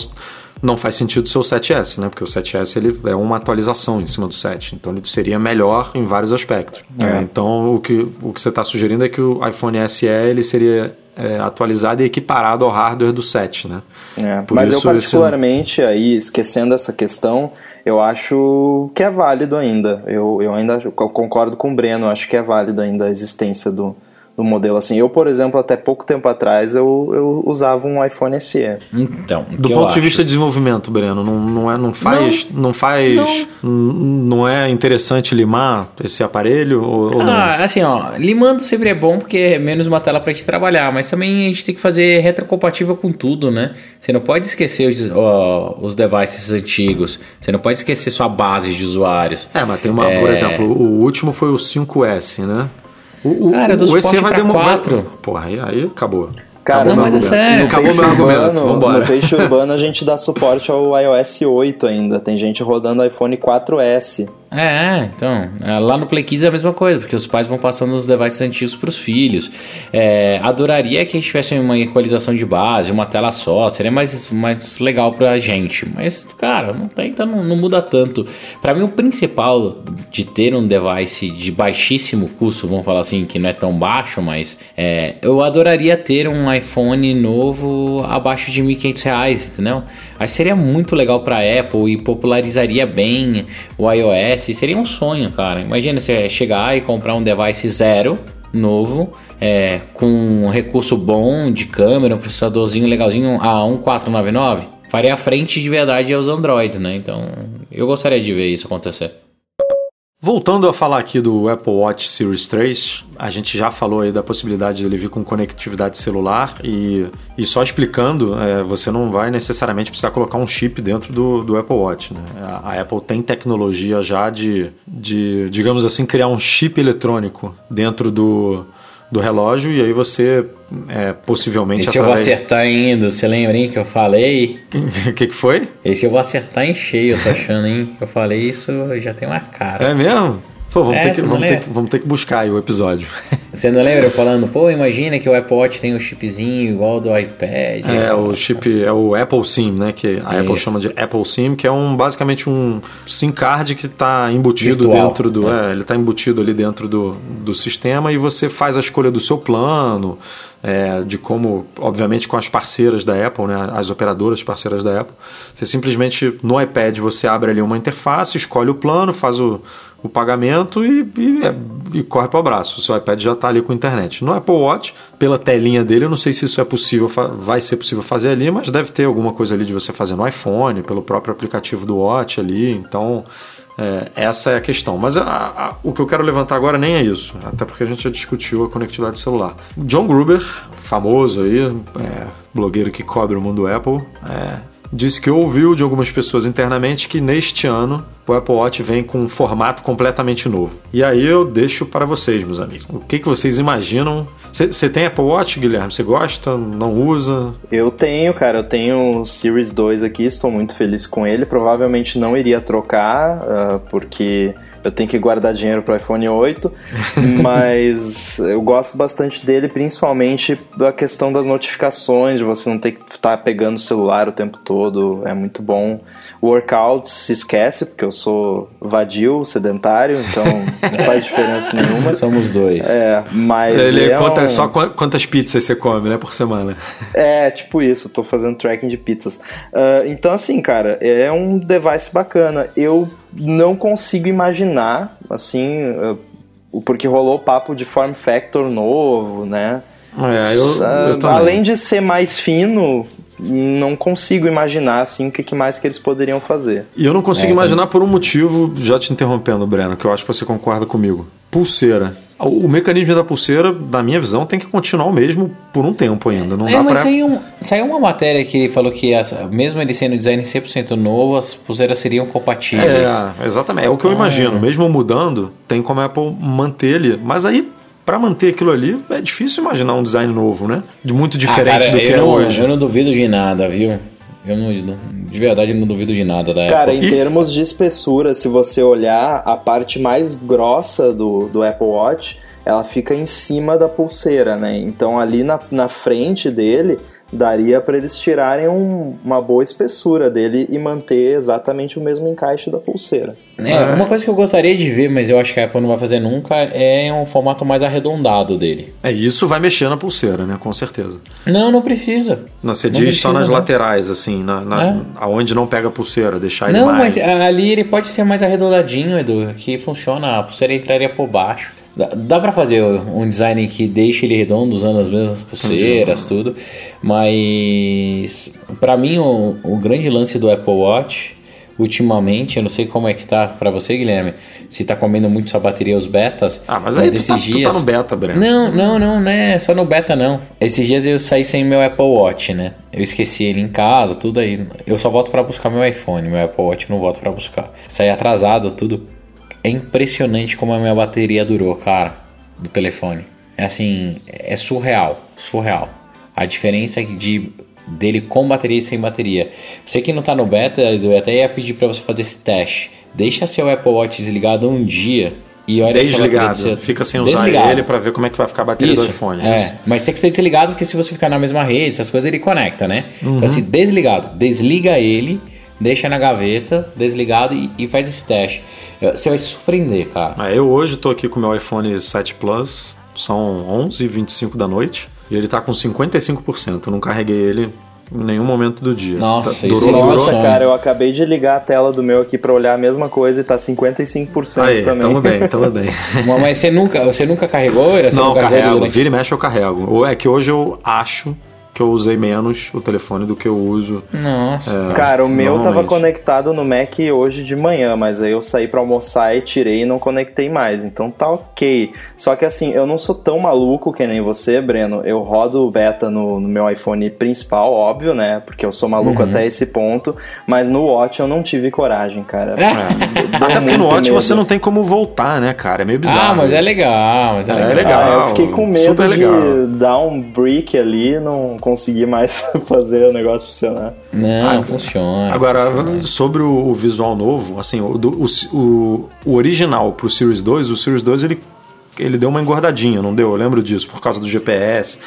não faz sentido ser o 7S, né? Porque o 7S ele é uma atualização em cima do 7. Então ele seria melhor em vários aspectos. É. É, então o que, o que você está sugerindo é que o iPhone SE ele seria é, atualizado e equiparado ao hardware do 7, né? É, mas eu isso esse- particularmente, aí, esquecendo essa questão, eu acho que é válido ainda. Eu, eu ainda eu concordo com o Breno, acho que é válido ainda a existência do, do modelo assim. Eu, por exemplo, até pouco tempo atrás, eu, eu usava um iPhone SE. Então, Do ponto de vista de desenvolvimento, Breno, não, não, é, não faz. Não, faz. n- Não. é interessante limar esse aparelho? Ou, ou não? Ah, assim, ó, limando sempre é bom porque é menos uma tela pra gente trabalhar, mas também a gente tem que fazer retrocompatível com tudo, né? Você não pode esquecer os, ó, os devices antigos, você não pode esquecer sua base de usuários. É, mas tem uma, por É. exemplo, o último foi o 5S, né? O, o, Cara, do o suporte pra demorar. 4. Porra, aí, aí acabou. Cara, acabou Não, meu mas é argumento. sério. Acabou peixe meu argumento, urbano, vambora. no peixe urbano a gente dá suporte ao iOS 8 ainda. Tem gente rodando iPhone 4S. É, então, é, lá no Play Kids é a mesma coisa, porque os pais vão passando os devices antigos para os filhos. É, adoraria que a gente tivesse uma equalização de base, uma tela só, seria mais, mais legal pra gente. Mas, cara, não tem, então não, não muda tanto. Pra mim, o principal de ter um device de baixíssimo custo, vamos falar assim, que não é tão baixo, mas é, eu adoraria ter um iPhone novo abaixo de 1.500 reais, entendeu? Acho que seria muito legal pra Apple e popularizaria bem o iOS. Seria um sonho, cara. Imagina você chegar e comprar um device zero, novo, é, com um recurso bom de câmera, um processadorzinho legalzinho a 1499. Faria a frente de verdade aos Androids, né? Então, eu gostaria de ver isso acontecer. Voltando a falar aqui do Apple Watch Series 3, a gente já falou aí da possibilidade dele vir com conectividade celular e, e só explicando, é, você não vai necessariamente precisar colocar um chip dentro do, do Apple Watch. Né? A, a Apple tem tecnologia já de, de, digamos assim, criar um chip eletrônico dentro do, do relógio e aí você é, possivelmente Esse eu vou acertar indo, você lembra, hein, que eu falei? O que, que foi? Esse eu vou acertar em cheio, eu tô achando, hein? Eu falei isso, já tem uma cara. É mesmo? Pô, vamos, É, ter, que, vamos, ter, vamos ter que buscar aí o episódio. Você não lembra eu falando, pô, imagina que o Apple Watch tem um chipzinho igual ao do iPad. É, o chip é o Apple SIM, né? Que a Apple Isso. chama de Apple SIM, que é um basicamente um SIM card que está embutido Virtual, dentro do. né? É, ele está embutido ali dentro do, do sistema e você faz a escolha do seu plano, é, de como, obviamente, com as parceiras da Apple, né? As operadoras parceiras da Apple. Você simplesmente no iPad você abre ali uma interface, escolhe o plano, faz o, o pagamento e, e, é, e corre para o abraço. O seu iPad já está ali com internet. No Apple Watch, pela telinha dele, eu não sei se isso é possível, vai ser possível fazer ali, mas deve ter alguma coisa ali de você fazer no iPhone, pelo próprio aplicativo do Watch ali. Então, é, essa é a questão. Mas a- a- o que eu quero levantar agora nem é isso, até porque a gente já discutiu a conectividade celular. John Gruber, famoso aí, é, blogueiro que cobre o mundo Apple, é, disse que ouviu de algumas pessoas internamente que neste ano o Apple Watch vem com um formato completamente novo. E aí eu deixo para vocês, meus amigos. O que, que vocês imaginam? Você tem Apple Watch, Guilherme? Você gosta? Não usa? Eu tenho, cara, eu tenho o Series 2 aqui, estou muito feliz com ele. Provavelmente não iria trocar, ah, porque eu tenho que guardar dinheiro para o iPhone 8, mas eu gosto bastante dele, principalmente da questão das notificações, de você não ter que estar pegando o celular o tempo todo, é muito bom. Workouts se esquece, porque eu sou vadio, sedentário, então não faz diferença nenhuma. Somos dois. É, mas Ele é conta um- só qua- quantas pizzas você come, né, por semana. é, tipo isso, tô fazendo tracking de pizzas. Ah, então, assim, cara, é um device bacana. Eu não consigo imaginar, assim, o porque rolou o papo de form factor novo, né? É, eu, eu além de ser mais fino, não consigo imaginar, assim, o que que mais que eles poderiam fazer. E eu não consigo É, imaginar por um motivo, já te interrompendo, Breno, que eu acho que você concorda comigo. Pulseira. O mecanismo da pulseira, na minha visão, tem que continuar o mesmo por um tempo ainda. Não É, dá mas pra. saiu, saiu uma matéria que ele falou que as- mesmo ele sendo design 100% novo, as pulseiras seriam compatíveis. É, exatamente. É o que eu imagino. Mesmo mudando, tem como a Apple manter ali. Mas aí, pra manter aquilo ali, é difícil imaginar um design novo, né? De muito Ah, diferente cara, do que é não, hoje. Eu não duvido de nada, viu? Eu não, de verdade não duvido de nada da Cara, Apple. em termos de espessura, se você olhar a parte mais grossa do, do Apple Watch, ela fica em cima da pulseira, né? Então ali na, na frente dele daria para eles tirarem um- uma boa espessura dele e manter exatamente o mesmo encaixe da pulseira. É, uma coisa que eu gostaria de ver, mas eu acho que a Apple não vai fazer nunca, é um formato mais arredondado dele. É, isso vai mexer na pulseira, né? Com certeza. Não, não precisa. Não, você Não diz só nas não. laterais, assim, na, na- É. aonde não pega a pulseira, deixar ele Não, mais. mas ali ele pode ser mais arredondadinho, Edu, que funciona, a pulseira entraria por baixo. Dá, dá pra fazer um design que deixe ele redondo usando as mesmas pulseiras, tudo, mas pra mim o, o grande lance do Apple Watch ultimamente, eu não sei como é que tá pra você, Guilherme, se tá comendo muito sua bateria os betas. Ah, mas aí tu tá, tu tá no beta, Breno. Não, não, não, não é só no beta não. Esses dias eu saí sem meu Apple Watch, né? Eu esqueci ele em casa, tudo aí. Eu só volto pra buscar meu iPhone, meu Apple Watch não volto pra buscar. Saí atrasado, tudo. É impressionante como a minha bateria durou, cara, do telefone. É assim, é surreal, surreal. A diferença de dele com bateria e sem bateria. Você que não tá no beta, eu até ia pedir pra você fazer esse teste. Deixa seu Apple Watch desligado um dia e olha se do Desligado. seu- Fica sem usar Desligado. ele pra ver como é que vai ficar a bateria do Isso, iPhone. É, isso. mas tem que ser desligado porque se você ficar na mesma rede, essas coisas ele conecta, né? Uhum. Então assim, desligado, desliga ele, deixa na gaveta, desligado e, e faz esse teste. Você vai se surpreender, cara. Ah, eu hoje tô aqui com o meu iPhone 7 Plus, são 11h25 da noite, e ele tá com 55%. Eu não carreguei ele em nenhum momento do dia. Nossa, Tá- isso durou, é durou. Nossa, sonho. cara, eu acabei de ligar a tela do meu aqui pra olhar a mesma coisa e tá 55% Aí, também. tamo bem, tamo bem. Mas- você nunca, você nunca carregou? Você não, carregou carrego. Vira e mexe eu carrego. Ou é que hoje eu acho que eu usei menos o telefone do que eu uso. Nossa. Cara, o meu tava conectado no Mac hoje de manhã, mas aí eu saí pra almoçar e tirei e não conectei mais. Então tá ok. Só que assim, eu não sou tão maluco que nem você, Breno. Eu rodo o beta no, no meu iPhone principal, óbvio, né? Porque eu sou maluco Uhum. até esse ponto. Mas no Watch eu não tive coragem, cara. Deu Até porque no Watch medo. você não tem como voltar, né, cara? É meio bizarro. Ah, mas é legal, mas é, É legal. legal. Ah, eu fiquei com medo de dar um break ali e não conseguir mais fazer o negócio funcionar. Não, funciona. Agora, funciona. sobre o, o visual novo, assim, o, do- o, o, o original pro Series 2, o Series 2 ele, ele deu uma engordadinha, não deu? Eu lembro disso, por causa do GPS,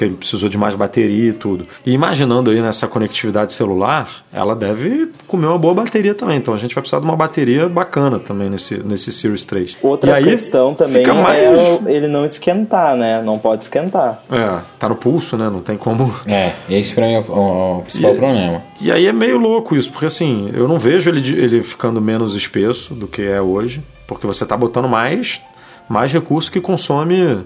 porque ele precisou de mais bateria e tudo. E imaginando aí nessa conectividade celular, ela deve comer uma boa bateria também. Então a gente vai precisar de uma bateria bacana também nesse, nesse Series 3. Outra e aí, questão também fica mais... é o- ele não esquentar, né? Não pode esquentar. É, tá no pulso, né? Não tem como... É, esse pra mim é o, o principal E- problema. E aí é meio louco isso, porque assim, eu não vejo ele, ele ficando menos espesso do que é hoje, porque você tá botando mais, mais recurso que consome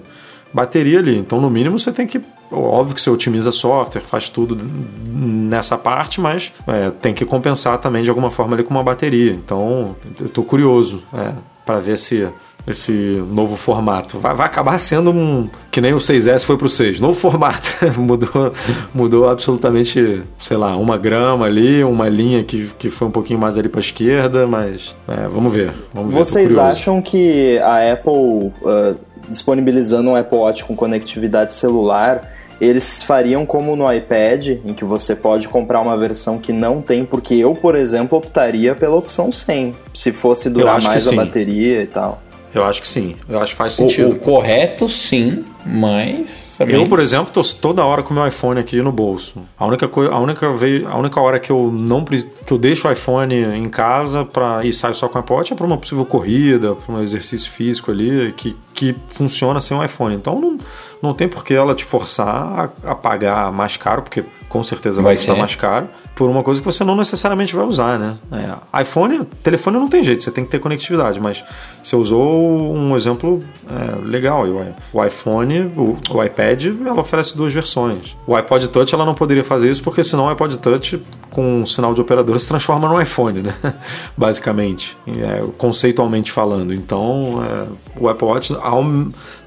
bateria ali. Então, no mínimo, você tem que. Óbvio que você otimiza software, faz tudo nessa parte, mas é, tem que compensar também de alguma forma ali com uma bateria. Então, eu tô curioso é, para ver se esse novo formato vai, vai acabar sendo um que nem o 6S foi pro 6, novo formato mudou mudou absolutamente sei lá uma grama ali uma linha que, que foi um pouquinho mais ali para esquerda mas é, vamos ver vamos ver Vocês acham que a Apple, ah, disponibilizando um Apple Watch com conectividade celular, eles fariam como no iPad, em que você pode comprar uma versão que não tem? Porque eu, por exemplo, optaria pela opção 100, se fosse durar mais a sim. bateria e tal. Eu acho que sim eu acho que faz O, sentido o correto, sim, mas. Também... Eu, por exemplo, tô toda hora com o meu iPhone aqui no bolso. A única coisa, a única vez, a única hora que eu não que eu deixo o iPhone em casa para e saio só com o Apple Watch é para uma possível corrida, para um exercício físico ali que, que funciona sem o iPhone. Então não, não tem por que ela te forçar a, a pagar mais caro, porque com certeza vai, Vai custar ser. mais caro, por uma coisa que você não necessariamente vai usar, né? É, iPhone, telefone não tem jeito, você tem que ter conectividade, mas você usou um exemplo é, legal. O, iPhone, o, o iPad, ela oferece duas versões. O iPod Touch ela não poderia fazer isso, porque senão o iPod Touch, com um sinal de operador, se transforma num iPhone, né? Basicamente, é, conceitualmente falando. Então, é, o Apple Watch,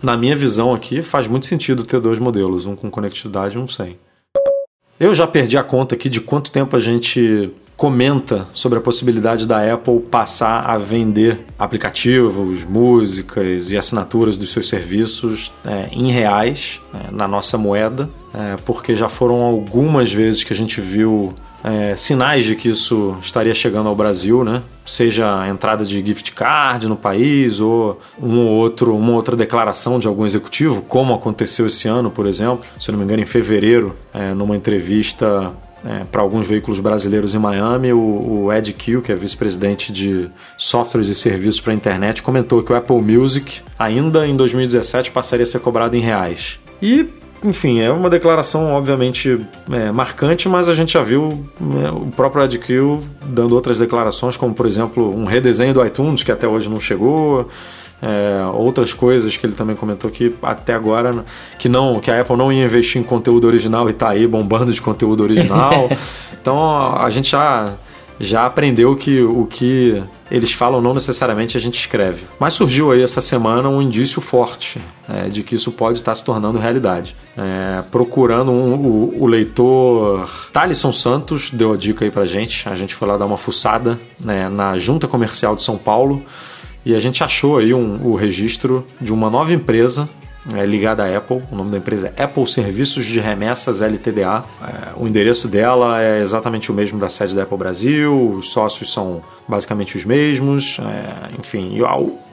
na minha visão aqui, faz muito sentido ter dois modelos, um com conectividade e um sem. Eu já perdi a conta aqui de quanto tempo a gente comenta sobre a possibilidade da Apple passar a vender aplicativos, músicas e assinaturas dos seus serviços é, em reais, é, na nossa moeda, é, porque já foram algumas vezes que a gente viu é, sinais de que isso estaria chegando ao Brasil, né? Seja a entrada de gift card no país ou um ou outro, uma outra declaração de algum executivo, como aconteceu esse ano, por exemplo, se não me engano, em fevereiro, é, numa entrevista é, para alguns veículos brasileiros em Miami, o, o Ed Kill, que é vice-presidente de softwares e serviços para a internet, comentou que o Apple Music ainda em 2017 passaria a ser cobrado em reais. E enfim, é uma declaração obviamente é, marcante, mas a gente já viu é, o próprio Kill dando outras declarações, como por exemplo um redesenho do iTunes que até hoje não chegou, é, outras coisas que ele também comentou que até agora que não que a Apple não ia investir em conteúdo original e está aí bombando de conteúdo original. então a gente já já aprendeu que o que eles falam não necessariamente a gente escreve. Mas surgiu aí essa semana um indício forte é, de que isso pode estar se tornando realidade. É, procurando um, o, o, leitor Thalisson Santos deu a dica aí pra gente. A gente foi lá dar uma fuçada né, na Junta Comercial de São Paulo e a gente achou aí um, o registro de uma nova empresa é, ligada à Apple. O nome da empresa é Apple Serviços de Remessas LTDA. É, o endereço dela é exatamente o mesmo da sede da Apple Brasil, os sócios são basicamente os mesmos. É, enfim,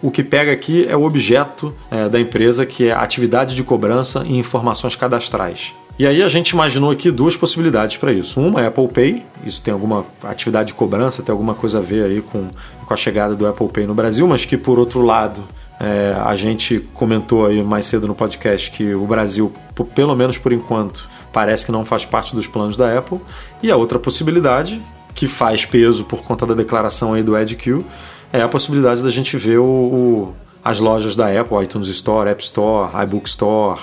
o, que pega aqui é o objeto é, da empresa, que é atividade de cobrança e informações cadastrais. E aí a gente imaginou aqui duas possibilidades para isso. Uma é Apple Pay, isso tem alguma atividade de cobrança, tem alguma coisa a ver aí com, com a chegada do Apple Pay no Brasil, mas que por outro lado é, a gente comentou aí mais cedo no podcast que o Brasil, pelo menos por enquanto, parece que não faz parte dos planos da Apple. E a outra possibilidade, que faz peso por conta da declaração aí do EdQ, é a possibilidade da gente ver o, o, as lojas da Apple, iTunes Store, App Store, iBook Store,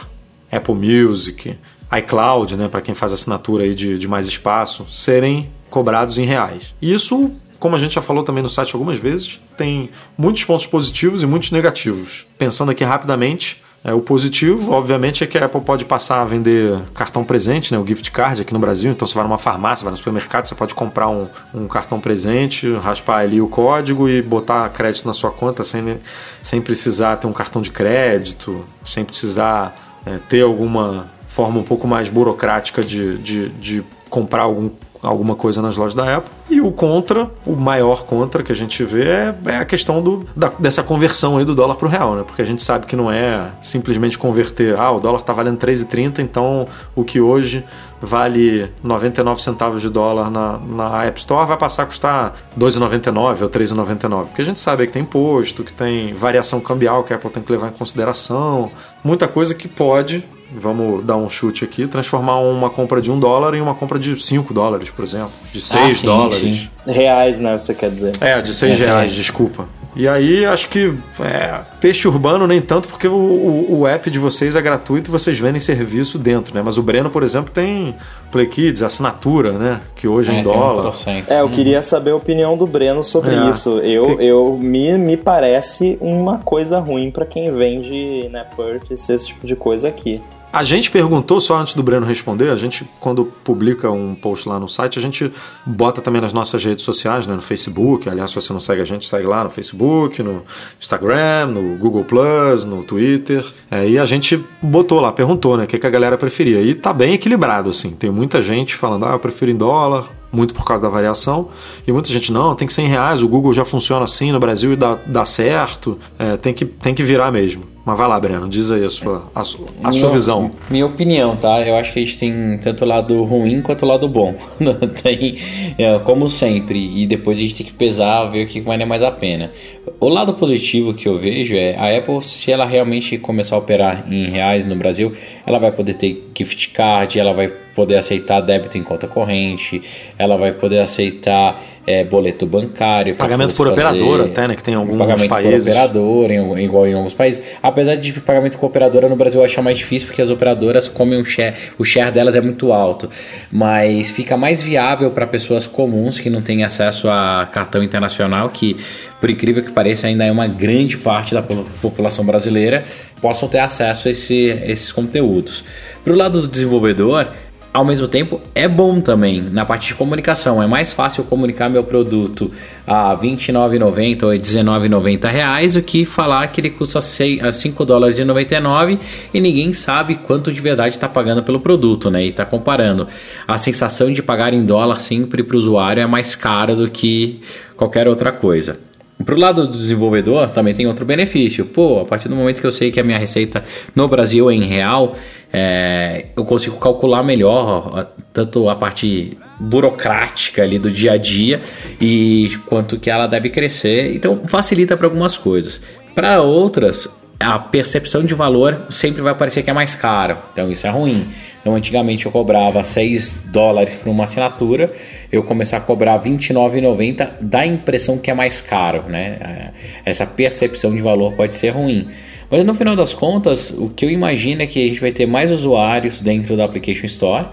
Apple Music, iCloud, né, para quem faz assinatura aí de, de mais espaço, serem cobrados em reais. Isso, como a gente já falou também no site algumas vezes, tem muitos pontos positivos e muitos negativos. Pensando aqui rapidamente, é, o positivo, obviamente, é que a Apple pode passar a vender cartão presente, né, o gift card aqui no Brasil. Então você vai numa farmácia, vai no supermercado, você pode comprar um, um cartão presente, raspar ali o código e botar crédito na sua conta sem, sem precisar ter um cartão de crédito, sem precisar é, ter alguma forma um pouco mais burocrática de, de, de comprar algum, alguma coisa nas lojas da Apple. E o contra, o maior contra que a gente vê é, é a questão do, da, dessa conversão aí do dólar para o real, né? Porque a gente sabe que não é simplesmente converter, ah, o dólar está valendo 3,30, então o que hoje vale 99 centavos de dólar na, na App Store vai passar a custar 2,99 ou 3,99. Porque a gente sabe que tem imposto, que tem variação cambial que a Apple tem que levar em consideração, muita coisa que pode vamos dar um chute aqui, transformar uma compra de um dólar em uma compra de 5 dólares, por exemplo. De 6 ah, dólares. Sim. Reais, né? Você quer dizer? É, de 6 é, reais, desculpa. E aí acho que é, peixe urbano nem tanto, porque o, o, o, app de vocês é gratuito e vocês vendem serviço dentro, né? Mas o Breno, por exemplo, tem Play Kids, assinatura, né? Que hoje é, em dólar. Um é, eu queria saber a opinião do Breno sobre é. isso. Eu, que... eu me, me parece uma coisa ruim para quem vende né, purchase, esse tipo de coisa aqui. A gente perguntou, só antes do Breno responder, a gente, quando publica um post lá no site, a gente bota também nas nossas redes sociais, né, no Facebook. Aliás, se você não segue a gente, segue lá no Facebook, no Instagram, no Google Plus, no Twitter. É, e a gente botou lá, perguntou, né, o que, que a galera preferia. E tá bem equilibrado, assim. Tem muita gente falando, ah, eu prefiro em dólar, muito por causa da variação. E muita gente, não, tem que ser em reais, o Google já funciona assim no Brasil e dá, dá certo, é, tem, que, tem que virar mesmo. Mas vai lá, Breno, diz aí a sua, a, sua, a minha, sua visão. Minha opinião, tá? Eu acho que a gente tem tanto lado ruim quanto lado bom. tem, é, como sempre. E depois a gente tem que pesar, ver o que vale mais a pena. O lado positivo que eu vejo é a Apple, se ela realmente começar a operar em reais no Brasil, ela vai poder ter gift card, ela vai poder aceitar débito em conta corrente, ela vai poder aceitar é, boleto bancário. Pagamento por operadora até, né? Que tem alguns pagamento países. Pagamento por operadora, em, igual em alguns países. Apesar de pagamento com operadora no Brasil eu achar mais difícil, porque as operadoras comem um share, o share delas é muito alto. Mas fica mais viável para pessoas comuns que não têm acesso a cartão internacional, que por incrível que pareça ainda é uma grande parte da população brasileira, possam ter acesso a esse, esses conteúdos. Para o lado do desenvolvedor, ao mesmo tempo é bom também na parte de comunicação. É mais fácil comunicar meu produto a R$ 29,90 ou 19,90 reais do que falar que ele custa 5 dólares e 99 e ninguém sabe quanto de verdade está pagando pelo produto, né? E está comparando. A sensação de pagar em dólar sempre para o usuário é mais cara do que qualquer outra coisa. Pro lado do desenvolvedor também tem outro benefício. Pô, a partir do momento que eu sei que a minha receita no Brasil é em real, é, eu consigo calcular melhor tanto a parte burocrática ali do dia a dia e quanto que ela deve crescer. Então facilita para algumas coisas. Para outras, a percepção de valor sempre vai parecer que é mais caro. Então isso é ruim. Então antigamente eu cobrava 6 dólares por uma assinatura, eu começar a cobrar R$29,90 dá a impressão que é mais caro, né? É, essa percepção de valor pode ser ruim. Mas no final das contas, o que eu imagino é que a gente vai ter mais usuários dentro da Application Store.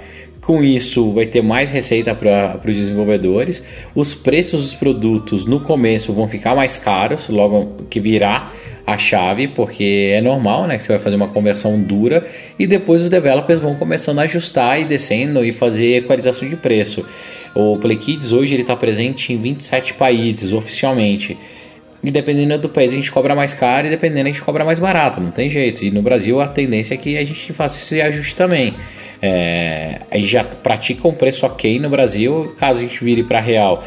Com isso, vai ter mais receita para os desenvolvedores. Os preços dos produtos no começo vão ficar mais caros, logo que virá a chave, porque é normal, né? Que você vai fazer uma conversão dura e depois os developers vão começando a ajustar e descendo e fazer equalização de preço. O Play Kids hoje ele está presente em 27 países oficialmente. E dependendo do país a gente cobra mais caro e dependendo a gente cobra mais barato, não tem jeito. E no Brasil a tendência é que a gente faça esse ajuste também. É, a gente já pratica um preço ok no Brasil, caso a gente vire para real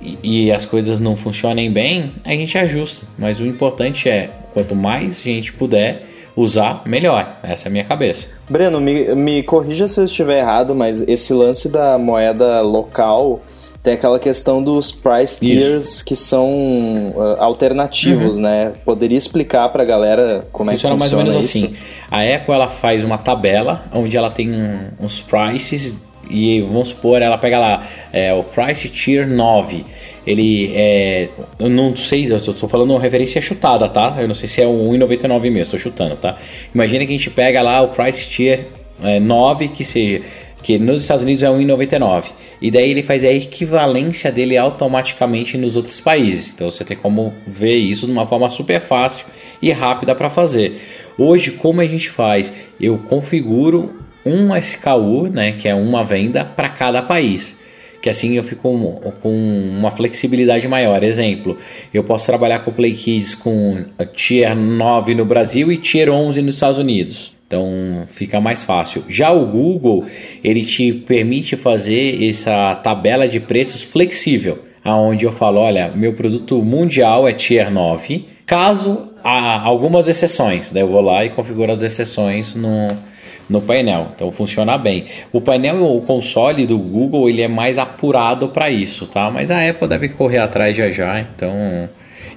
e, e as coisas não funcionem bem, a gente ajusta. Mas o importante é, quanto mais gente puder usar, melhor. Essa é a minha cabeça. Breno, me, me corrija se eu estiver errado, mas esse lance da moeda local tem aquela questão dos price tiers Isso. que são uh, alternativos, uhum. né? Poderia explicar para a galera como funciona é que funciona mais ou menos isso? assim. A Apple ela faz uma tabela onde ela tem uns prices e vamos supor, ela pega lá é, o Price Tier 9. Ele é. Eu não sei, eu estou falando uma referência chutada, tá? Eu não sei se é um 1,99 mesmo, estou chutando, tá? Imagina que a gente pega lá o Price Tier é, 9, que seja que nos Estados Unidos é 1,99. E daí ele faz a equivalência dele automaticamente nos outros países. Então você tem como ver isso de uma forma super fácil e rápida para fazer. Hoje, como a gente faz? Eu configuro um SKU, né, que é uma venda para cada país. Que assim eu fico com uma flexibilidade maior. Exemplo, eu posso trabalhar com o Play Kids com Tier 9 no Brasil e Tier 11 nos Estados Unidos. Então fica mais fácil. Já o Google, ele te permite fazer essa tabela de preços flexível, aonde eu falo, olha, meu produto mundial é tier 9, caso há algumas exceções, daí eu vou lá e configuro as exceções no, no painel. Então funciona bem. O painel o console do Google ele é mais apurado para isso, tá? Mas a Apple deve correr atrás já já, então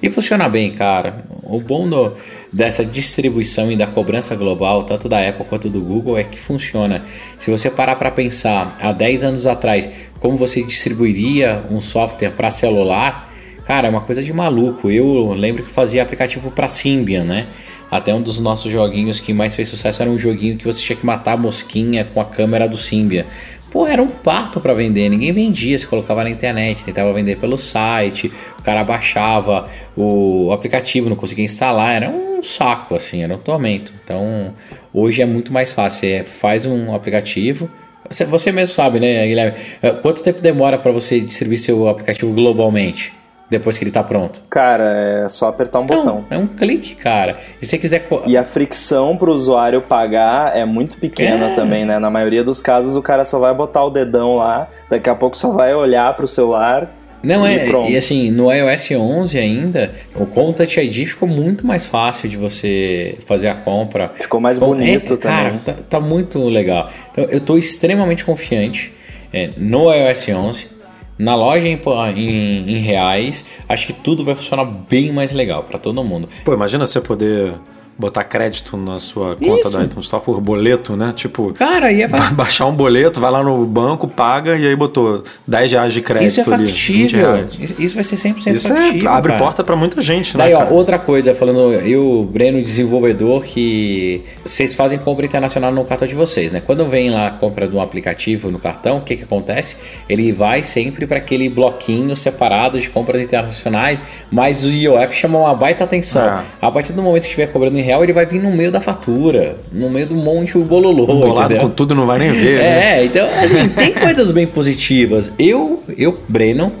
e funciona bem, cara. O bom do, dessa distribuição e da cobrança global, tanto da Apple quanto do Google, é que funciona. Se você parar para pensar há 10 anos atrás, como você distribuiria um software para celular, cara, é uma coisa de maluco. Eu lembro que fazia aplicativo para Symbian, né? Até um dos nossos joguinhos que mais fez sucesso era um joguinho que você tinha que matar a mosquinha com a câmera do Symbian. Pô, era um parto para vender, ninguém vendia, se colocava na internet, tentava vender pelo site, o cara baixava o aplicativo, não conseguia instalar, era um saco assim, era um tormento. Então, hoje é muito mais fácil, você faz um aplicativo, você, você mesmo sabe, né, Guilherme? Quanto tempo demora para você distribuir seu aplicativo globalmente? Depois que ele tá pronto? Cara, é só apertar um então, botão. É um clique, cara. E se você quiser. E a fricção pro usuário pagar é muito pequena é. também, né? Na maioria dos casos, o cara só vai botar o dedão lá, daqui a pouco só vai olhar pro celular. Não, e é. Pronto. E assim, no iOS 11 ainda, o Contact ID ficou muito mais fácil de você fazer a compra. Ficou mais ficou, bonito é, também. Cara, tá, tá, muito legal. Então, eu tô extremamente confiante é, no iOS 11 na loja em, em, em, reais, acho que tudo vai funcionar bem mais legal para todo mundo. Pô, imagina você poder botar crédito na sua conta Isso. da iTunes Store por boleto, né? Tipo, cara, ia baixar um boleto, vai lá no banco, paga e aí botou 10 reais de crédito Isso é ali, factível. Isso vai ser 100% Isso é factível. É, abre cara. porta para muita gente, Daí, né? Daí, ó, outra coisa, falando, eu, Breno, desenvolvedor, que vocês fazem compra internacional no cartão de vocês, né? Quando vem lá a compra de um aplicativo no cartão, o que que acontece? Ele vai sempre para aquele bloquinho separado de compras internacionais, mas o IOF chama uma baita atenção. Ah. A partir do momento que estiver cobrando em real, ele vai vir no meio da fatura, no meio do monte o bololô, Bolado entendeu? com tudo não vai nem ver, né? É, então, assim, tem coisas bem positivas. Eu, eu, Breno,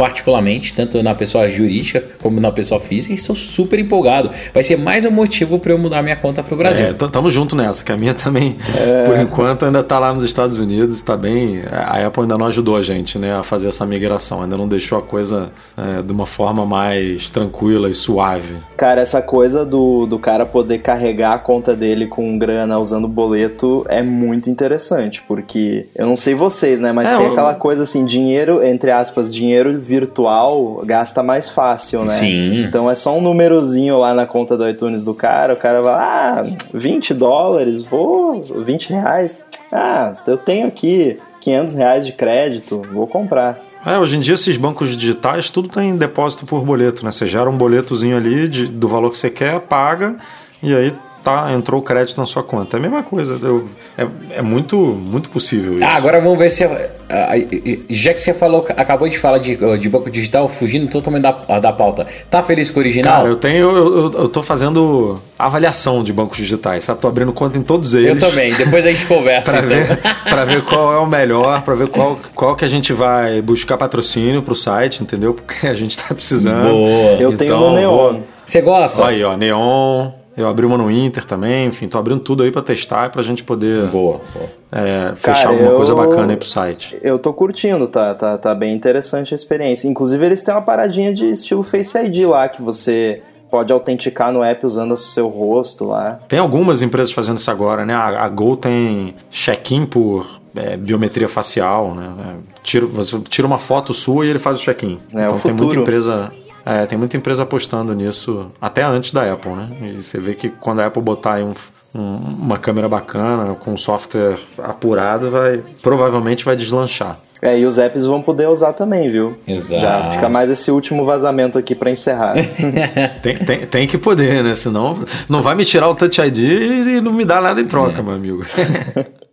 particularmente, tanto na pessoa jurídica como na pessoa física, estou super empolgado. Vai ser mais um motivo para eu mudar minha conta pro Brasil. É, tamo junto nessa, que a minha também, por enquanto, ainda tá lá nos Estados Unidos, tá bem. A Apple ainda não ajudou a gente, né, a fazer essa migração, ainda não deixou a coisa é, de uma forma mais tranquila e suave. Cara, essa coisa do, do cara poder carregar a conta dele com grana usando boleto é muito interessante, porque eu não sei vocês, né? Mas É, tem eu- aquela coisa assim, dinheiro, entre aspas, dinheiro virtual gasta mais fácil, né? Sim. Então é só um númerozinho lá na conta do iTunes do cara, o cara vai, ah, 20 dólares, vou, 20 reais. Ah, eu tenho aqui 500 reais de crédito, vou comprar. É, hoje em dia esses bancos digitais, tudo tem depósito por boleto, né? Você gera um boletozinho ali de- do valor que você quer, paga, e aí tá, entrou o crédito na sua conta. É a mesma coisa, eu- é, é muito, muito possível isso. Ah, agora vamos ver se. ah, ah, Já que você falou, acabou de falar de, de banco digital, fugindo totalmente da, da pauta. Tá feliz com o original? Cara, eu tenho. Eu, eu, eu tô fazendo avaliação de bancos digitais, sabe? Tô abrindo conta em todos eles. Eu também, depois a gente conversa. Pra então. ver, pra ver qual é o melhor, pra ver qual, qual que a gente vai buscar patrocínio pro site, entendeu? Porque a gente tá precisando. Boa. Eu tenho Então, no Neon. vou- Você gosta? Aí, ó, Neon. Eu abri uma no Inter também, enfim, tô abrindo tudo aí pra testar e pra gente poder Boa, boa. é, fechar Cara, alguma eu- coisa bacana aí pro site. Eu tô curtindo, tá, tá, tá bem interessante a experiência. Inclusive, eles têm uma paradinha de estilo Face ID lá, que você pode autenticar no app usando o seu rosto lá. Tem algumas empresas fazendo isso agora, né? A, a Gol tem check-in por é, biometria facial, né? É, tira, você tira uma foto sua e ele faz o check-in. É, então o tem muita empresa. É, tem muita empresa apostando nisso até antes da Apple, né? E você vê que quando a Apple botar aí um- um- uma câmera bacana, com um software apurado, vai provavelmente vai deslanchar. É, e os apps vão poder usar também, viu? Exato. Já fica mais esse último vazamento aqui pra encerrar. Tem, tem, tem que poder, né? Senão não vai me tirar o Touch ID e não me dá nada em troca, meu amigo.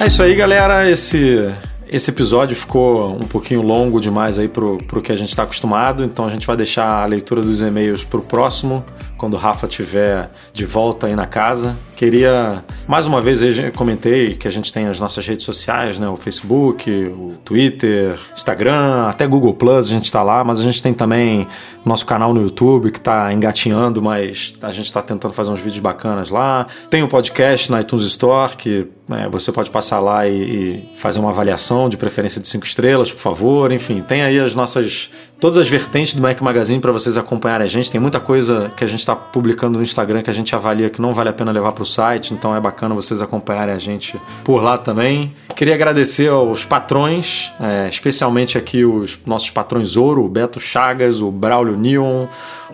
É isso aí, galera. Esse, esse episódio ficou um pouquinho longo demais aí pro, pro que a gente está acostumado, então a gente vai deixar a leitura dos e-mails pro próximo, quando o Rafa estiver de volta aí na casa. Queria, mais uma vez, eu comentei que a gente tem as nossas redes sociais, né? O Facebook, o Twitter, Instagram, até Google Plus, a gente está lá, mas a gente tem também nosso canal no YouTube que está engatinhando, mas a gente está tentando fazer uns vídeos bacanas lá. Tem o podcast na iTunes Store, que é, você pode passar lá e, e fazer uma avaliação de preferência de cinco estrelas, por favor. Enfim, tem aí as nossas. Todas as vertentes do Mac Magazine para vocês acompanharem a gente. Tem muita coisa que a gente está publicando no Instagram que a gente avalia que não vale a pena levar para o site, então é bacana vocês acompanharem a gente por lá também. Queria agradecer aos patrões, é, especialmente aqui os nossos patrões ouro, o Beto Chagas, o Braulio Neon,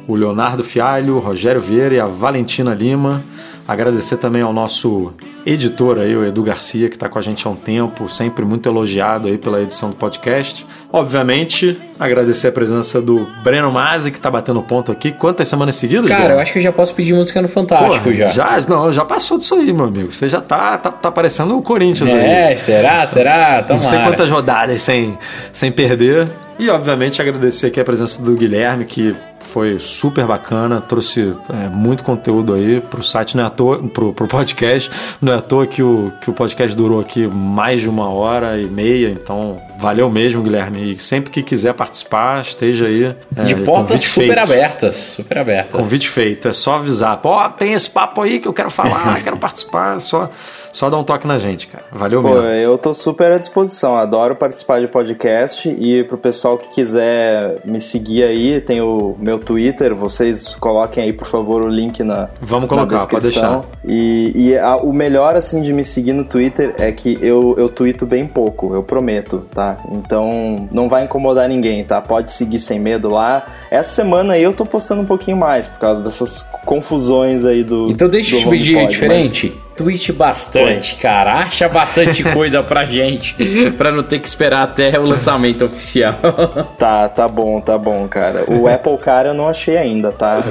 o Leonardo Fialho, o Rogério Vieira e a Valentina Lima. Agradecer também ao nosso editor aí, o Edu Garcia, que está com a gente há um tempo, sempre muito elogiado aí pela edição do podcast. Obviamente, agradecer a presença do Breno Mazzi, que está batendo ponto aqui. Quantas semanas seguidas? Cara, Breno? eu acho que eu já posso pedir música no Fantástico Porra, já. já. Não, já passou disso aí, meu amigo. Você já tá, tá, tá parecendo o Corinthians aí. É, será? Será? Não sei Tomara. quantas rodadas sem, sem perder. E, obviamente, agradecer aqui a presença do Guilherme, que foi super bacana, trouxe é, muito conteúdo aí pro site, não é à toa, pro, pro podcast. Não é à toa que o, que o podcast durou aqui mais de uma hora e meia, então valeu mesmo, Guilherme. E sempre que quiser participar, esteja aí. é, De portas super feito. abertas, super abertas. Convite feito, é só avisar. Pô, tem esse papo aí que eu quero falar, quero participar. Só, só dar um toque na gente, cara. Valeu Pô, mesmo. eu tô super à disposição, adoro participar de podcast e pro pessoal que quiser me seguir aí, tem o meu Twitter, vocês coloquem aí, por favor, o link na, Vamos colocar, na pode descrição. E, e a- o melhor, assim, de me seguir no Twitter é que eu, eu tweeto bem pouco, eu prometo, tá? Então, não vai incomodar ninguém, tá? Pode seguir sem medo lá. Essa semana aí eu tô postando um pouquinho mais, por causa dessas confusões aí do Então deixa eu do te pedir diferente. Tweet bastante, cara. Acha bastante coisa pra gente. pra não ter que esperar até o lançamento oficial. Tá, tá bom, tá bom, cara. O Apple Car eu não achei ainda, tá?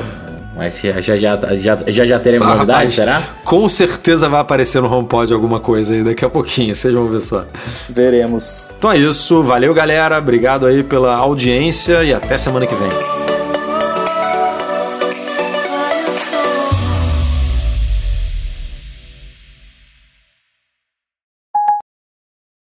Mas já já, já, já, já, já teremos Ah, novidade, rapaz, será? Com certeza vai aparecer no HomePod alguma coisa aí daqui a pouquinho, vocês vão ver só. Veremos. Então é isso, valeu galera, obrigado aí pela audiência e até semana que vem.